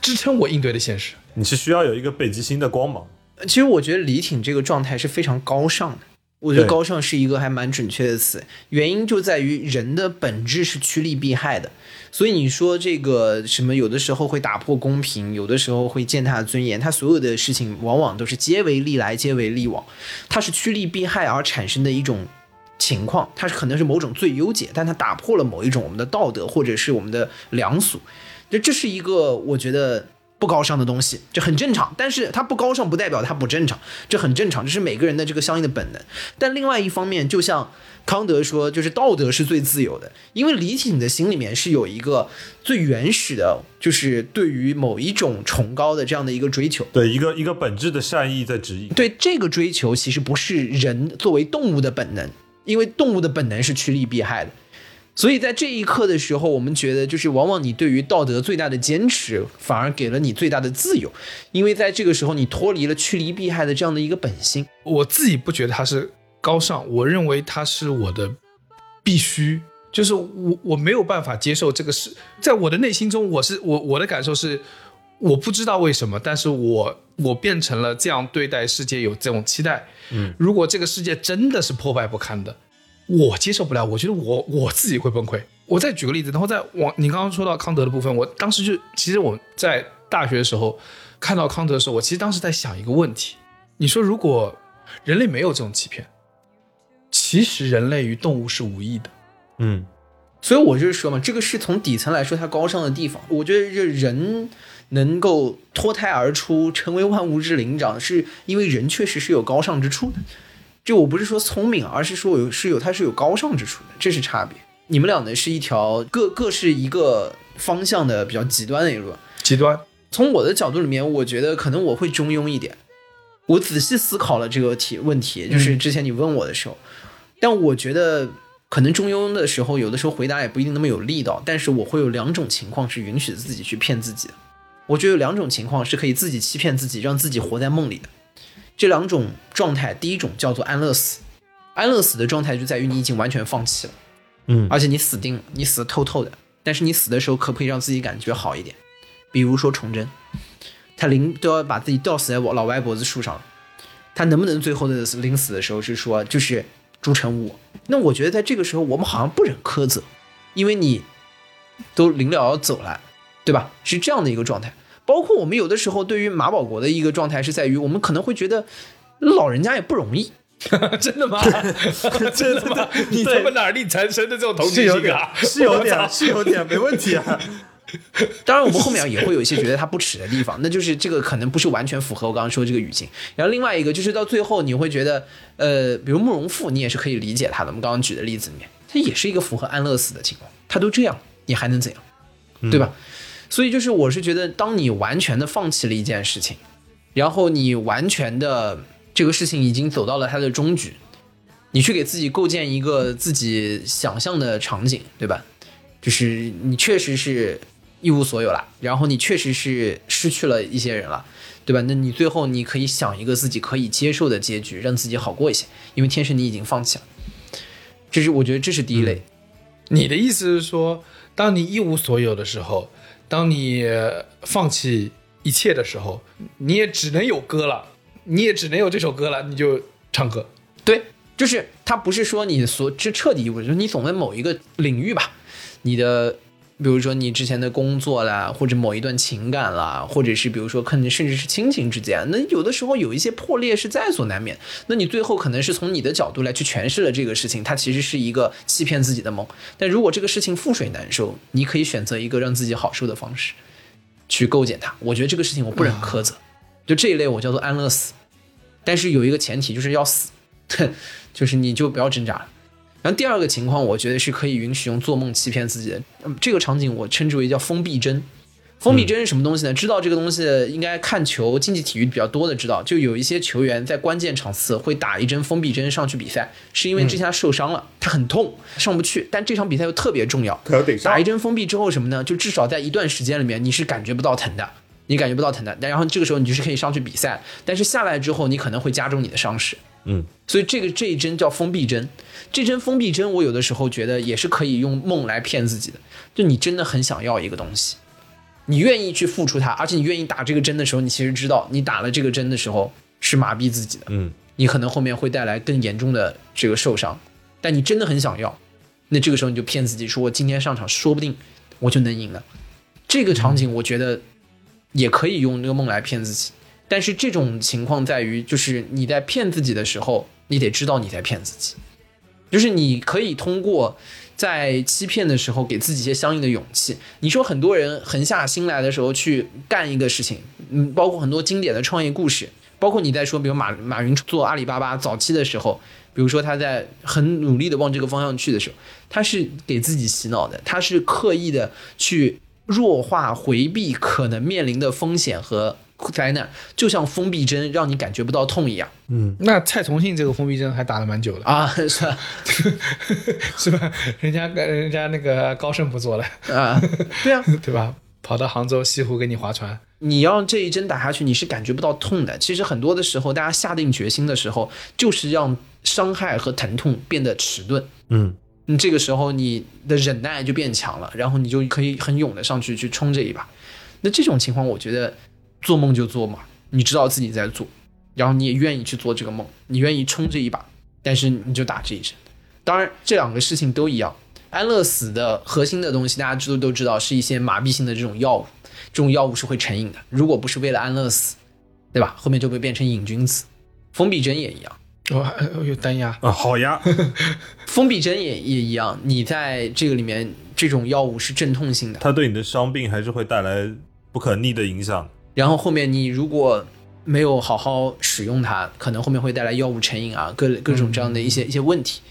C: 支撑我应对的现实。
E: 你是需要有一个北极星的光芒。
D: 其实我觉得李挺这个状态是非常高尚的。我觉得高尚是一个还蛮准确的词，原因就在于人的本质是趋利避害的。所以你说这个什么，有的时候会打破公平，有的时候会践踏尊严，它所有的事情往往都是皆为利来，皆为利往，它是趋利避害而产生的一种情况，它是可能是某种最优解，但它打破了某一种我们的道德或者是我们的良俗，这这是一个我觉得不高尚的东西，这很正常。但是它不高尚不代表它不正常，这很正常，这是每个人的这个相应的本能。但另外一方面，就像康德说，就是道德是最自由的，因为李挺的心里面是有一个最原始的，就是对于某一种崇高的这样的一个追求。
E: 对，一个一个本质的善意在指引。
D: 对这个追求，其实不是人作为动物的本能，因为动物的本能是趋利避害的。所以在这一刻的时候，我们觉得就是往往你对于道德最大的坚持，反而给了你最大的自由，因为在这个时候你脱离了趋利避害的这样的一个本性。
C: 我自己不觉得它是高尚，我认为它是我的必须，就是我我没有办法接受这个事，在我的内心中，我是我我的感受是，我不知道为什么，但是我我变成了这样对待世界有这种期待。嗯，如果这个世界真的是破败不堪的，我接受不了，我觉得我我自己会崩溃。我再举个例子，然后再往你刚刚说到康德的部分，我当时就其实我在大学的时候看到康德的时候，我其实当时在想一个问题：你说如果人类没有这种欺骗，其实人类与动物是无异的。
E: 嗯，
D: 所以我就是说嘛，这个是从底层来说它高尚的地方。我觉得这人能够脱胎而出，成为万物之灵长，是因为人确实是有高尚之处的。就我不是说聪明，而是说有是有它是有高尚之处的，这是差别。你们俩呢是一条各各是一个方向的比较极端的一路。
C: 极端，
D: 从我的角度里面，我觉得可能我会中庸一点。我仔细思考了这个题问题，就是之前你问我的时候，但我觉得可能中庸的时候，有的时候回答也不一定那么有力道。但是我会有两种情况是允许自己去骗自己的。我觉得有两种情况是可以自己欺骗自己，让自己活在梦里的。这两种状态，第一种叫做安乐死。安乐死的状态就在于你已经完全放弃了，
E: 嗯
D: 而且你死定了，你死的透透的。但是你死的时候，可不可以让自己感觉好一点？比如说崇祯，他临都要把自己吊死在我老歪脖子树上了，他能不能最后的临死的时候是说就是朱成武？那我觉得在这个时候，我们好像不忍苛责，因为你都临了要走了，对吧？是这样的一个状态。包括我们有的时候对于马保国的一个状态是在于，我们可能会觉得老人家也不容易，<laughs>
C: 真的吗？<laughs> 真的吗？<laughs> 你他妈哪里产生的这种同情
E: 是有点
C: 心啊？，
E: 是有点，是有点，没问题啊。
D: 当然，我们后面也会有一些觉得他不耻的地方，那就是这个可能不是完全符合我刚刚说的这个语境。然后另外一个就是到最后你会觉得，呃，比如慕容复，你也是可以理解他的。我们刚刚举的例子里面，他也是一个符合安乐死的情况，他都这样，你还能怎样，对吧？所以就是我是觉得，当你完全的放弃了一件事情，然后你完全的这个事情已经走到了它的终局，你去给自己构建一个自己想象的场景，对吧？就是你确实是一无所有了，然后你确实是失去了一些人了，对吧？那你最后你可以想一个自己可以接受的结局，让自己好过一些，因为天生你已经放弃了。这是我觉得这是第一类，
C: 你的意思是说，当你一无所有的时候，当你放弃一切的时候，你也只能有歌了，你也只能有这首歌了，你就唱歌。
D: 对，就是它不是说你所这彻底，我觉得你总在某一个领域吧，你的。比如说你之前的工作啦，或者某一段情感啦，或者是比如说可能甚至是亲情之间，那有的时候有一些破裂是在所难免。那你最后可能是从你的角度来去诠释了这个事情，它其实是一个欺骗自己的梦。但如果这个事情覆水难收，你可以选择一个让自己好受的方式去构建它。我觉得这个事情我不忍苛责，就这一类我叫做安乐死。但是有一个前提就是要死，就是你就不要挣扎了。然后第二个情况，我觉得是可以允许用做梦欺骗自己的。这个场景我称之为叫封闭针。封闭针是什么东西呢？知道这个东西应该看球、竞技体育比较多的知道，就有一些球员在关键场次会打一针封闭针上去比赛，是因为之前他受伤了，他很痛上不去，但这场比赛又特别重要，打一针封闭之后什么呢？就至少在一段时间里面你是感觉不到疼的，你感觉不到疼的。然后这个时候你就是可以上去比赛，但是下来之后你可能会加重你的伤势。
E: 嗯，
D: 所以这个这一针叫封闭针，这针封闭针，我有的时候觉得也是可以用梦来骗自己的。就你真的很想要一个东西，你愿意去付出它，而且你愿意打这个针的时候，你其实知道你打了这个针的时候是麻痹自己的，
E: 嗯，
D: 你可能后面会带来更严重的这个受伤，但你真的很想要，那这个时候你就骗自己说，我今天上场说不定我就能赢了。这个场景我觉得也可以用这个梦来骗自己。但是这种情况在于，就是你在骗自己的时候，你得知道你在骗自己。就是你可以通过在欺骗的时候，给自己一些相应的勇气。你说很多人狠下心来的时候去干一个事情，嗯，包括很多经典的创业故事，包括你在说，比如马马云做阿里巴巴早期的时候，比如说他在很努力的往这个方向去的时候，他是给自己洗脑的，他是刻意的去弱化、回避可能面临的风险和。灾难就像封闭针，让你感觉不到痛一样。
E: 嗯，
C: 那蔡崇信这个封闭针还打了蛮久的
D: 啊，是吧？<laughs>
C: 是吧？人家人家那个高盛不做了
D: 啊，对啊，<laughs>
C: 对吧？跑到杭州西湖给你划船，
D: 你要这一针打下去，你是感觉不到痛的。其实很多的时候，大家下定决心的时候，就是让伤害和疼痛变得迟钝。
E: 嗯，
D: 你这个时候你的忍耐就变强了，然后你就可以很勇的上去去冲这一把。那这种情况，我觉得。做梦就做嘛，你知道自己在做，然后你也愿意去做这个梦，你愿意冲这一把，但是你就打这一针。当然，这两个事情都一样。安乐死的核心的东西，大家知道都知道，是一些麻痹性的这种药物，这种药物是会成瘾的。如果不是为了安乐死，对吧？后面就会变成瘾君子。封闭针也一样。
C: 哦，有单压
E: 啊，好呀。
D: 封闭针也也一样，你在这个里面，这种药物是镇痛性的，
E: 它对你的伤病还是会带来不可逆的影响。
D: 然后后面你如果没有好好使用它，可能后面会带来药物成瘾啊，各各种这样的一些一些问题，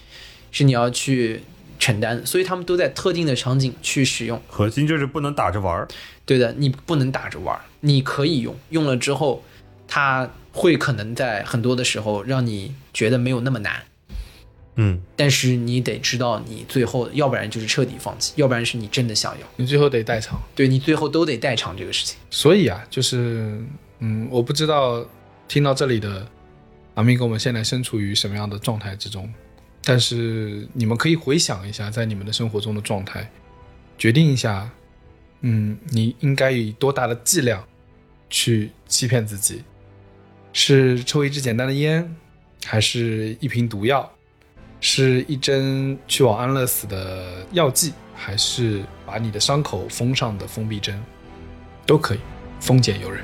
D: 是你要去承担。所以他们都在特定的场景去使用。
E: 核心就是不能打着玩儿。
D: 对的，你不能打着玩儿，你可以用，用了之后，它会可能在很多的时候让你觉得没有那么难。
E: 嗯，
D: 但是你得知道，你最后要不然就是彻底放弃，要不然是你真的想要，
C: 你最后得代偿。
D: 对你最后都得代偿这个事情。
C: 所以啊，就是嗯，我不知道听到这里的阿明哥们现在身处于什么样的状态之中，但是你们可以回想一下，在你们的生活中的状态，决定一下，嗯，你应该以多大的剂量去欺骗自己？是抽一支简单的烟，还是一瓶毒药？是一针去往安乐死的药剂，还是把你的伤口封上的封闭针，都可以，丰俭由人。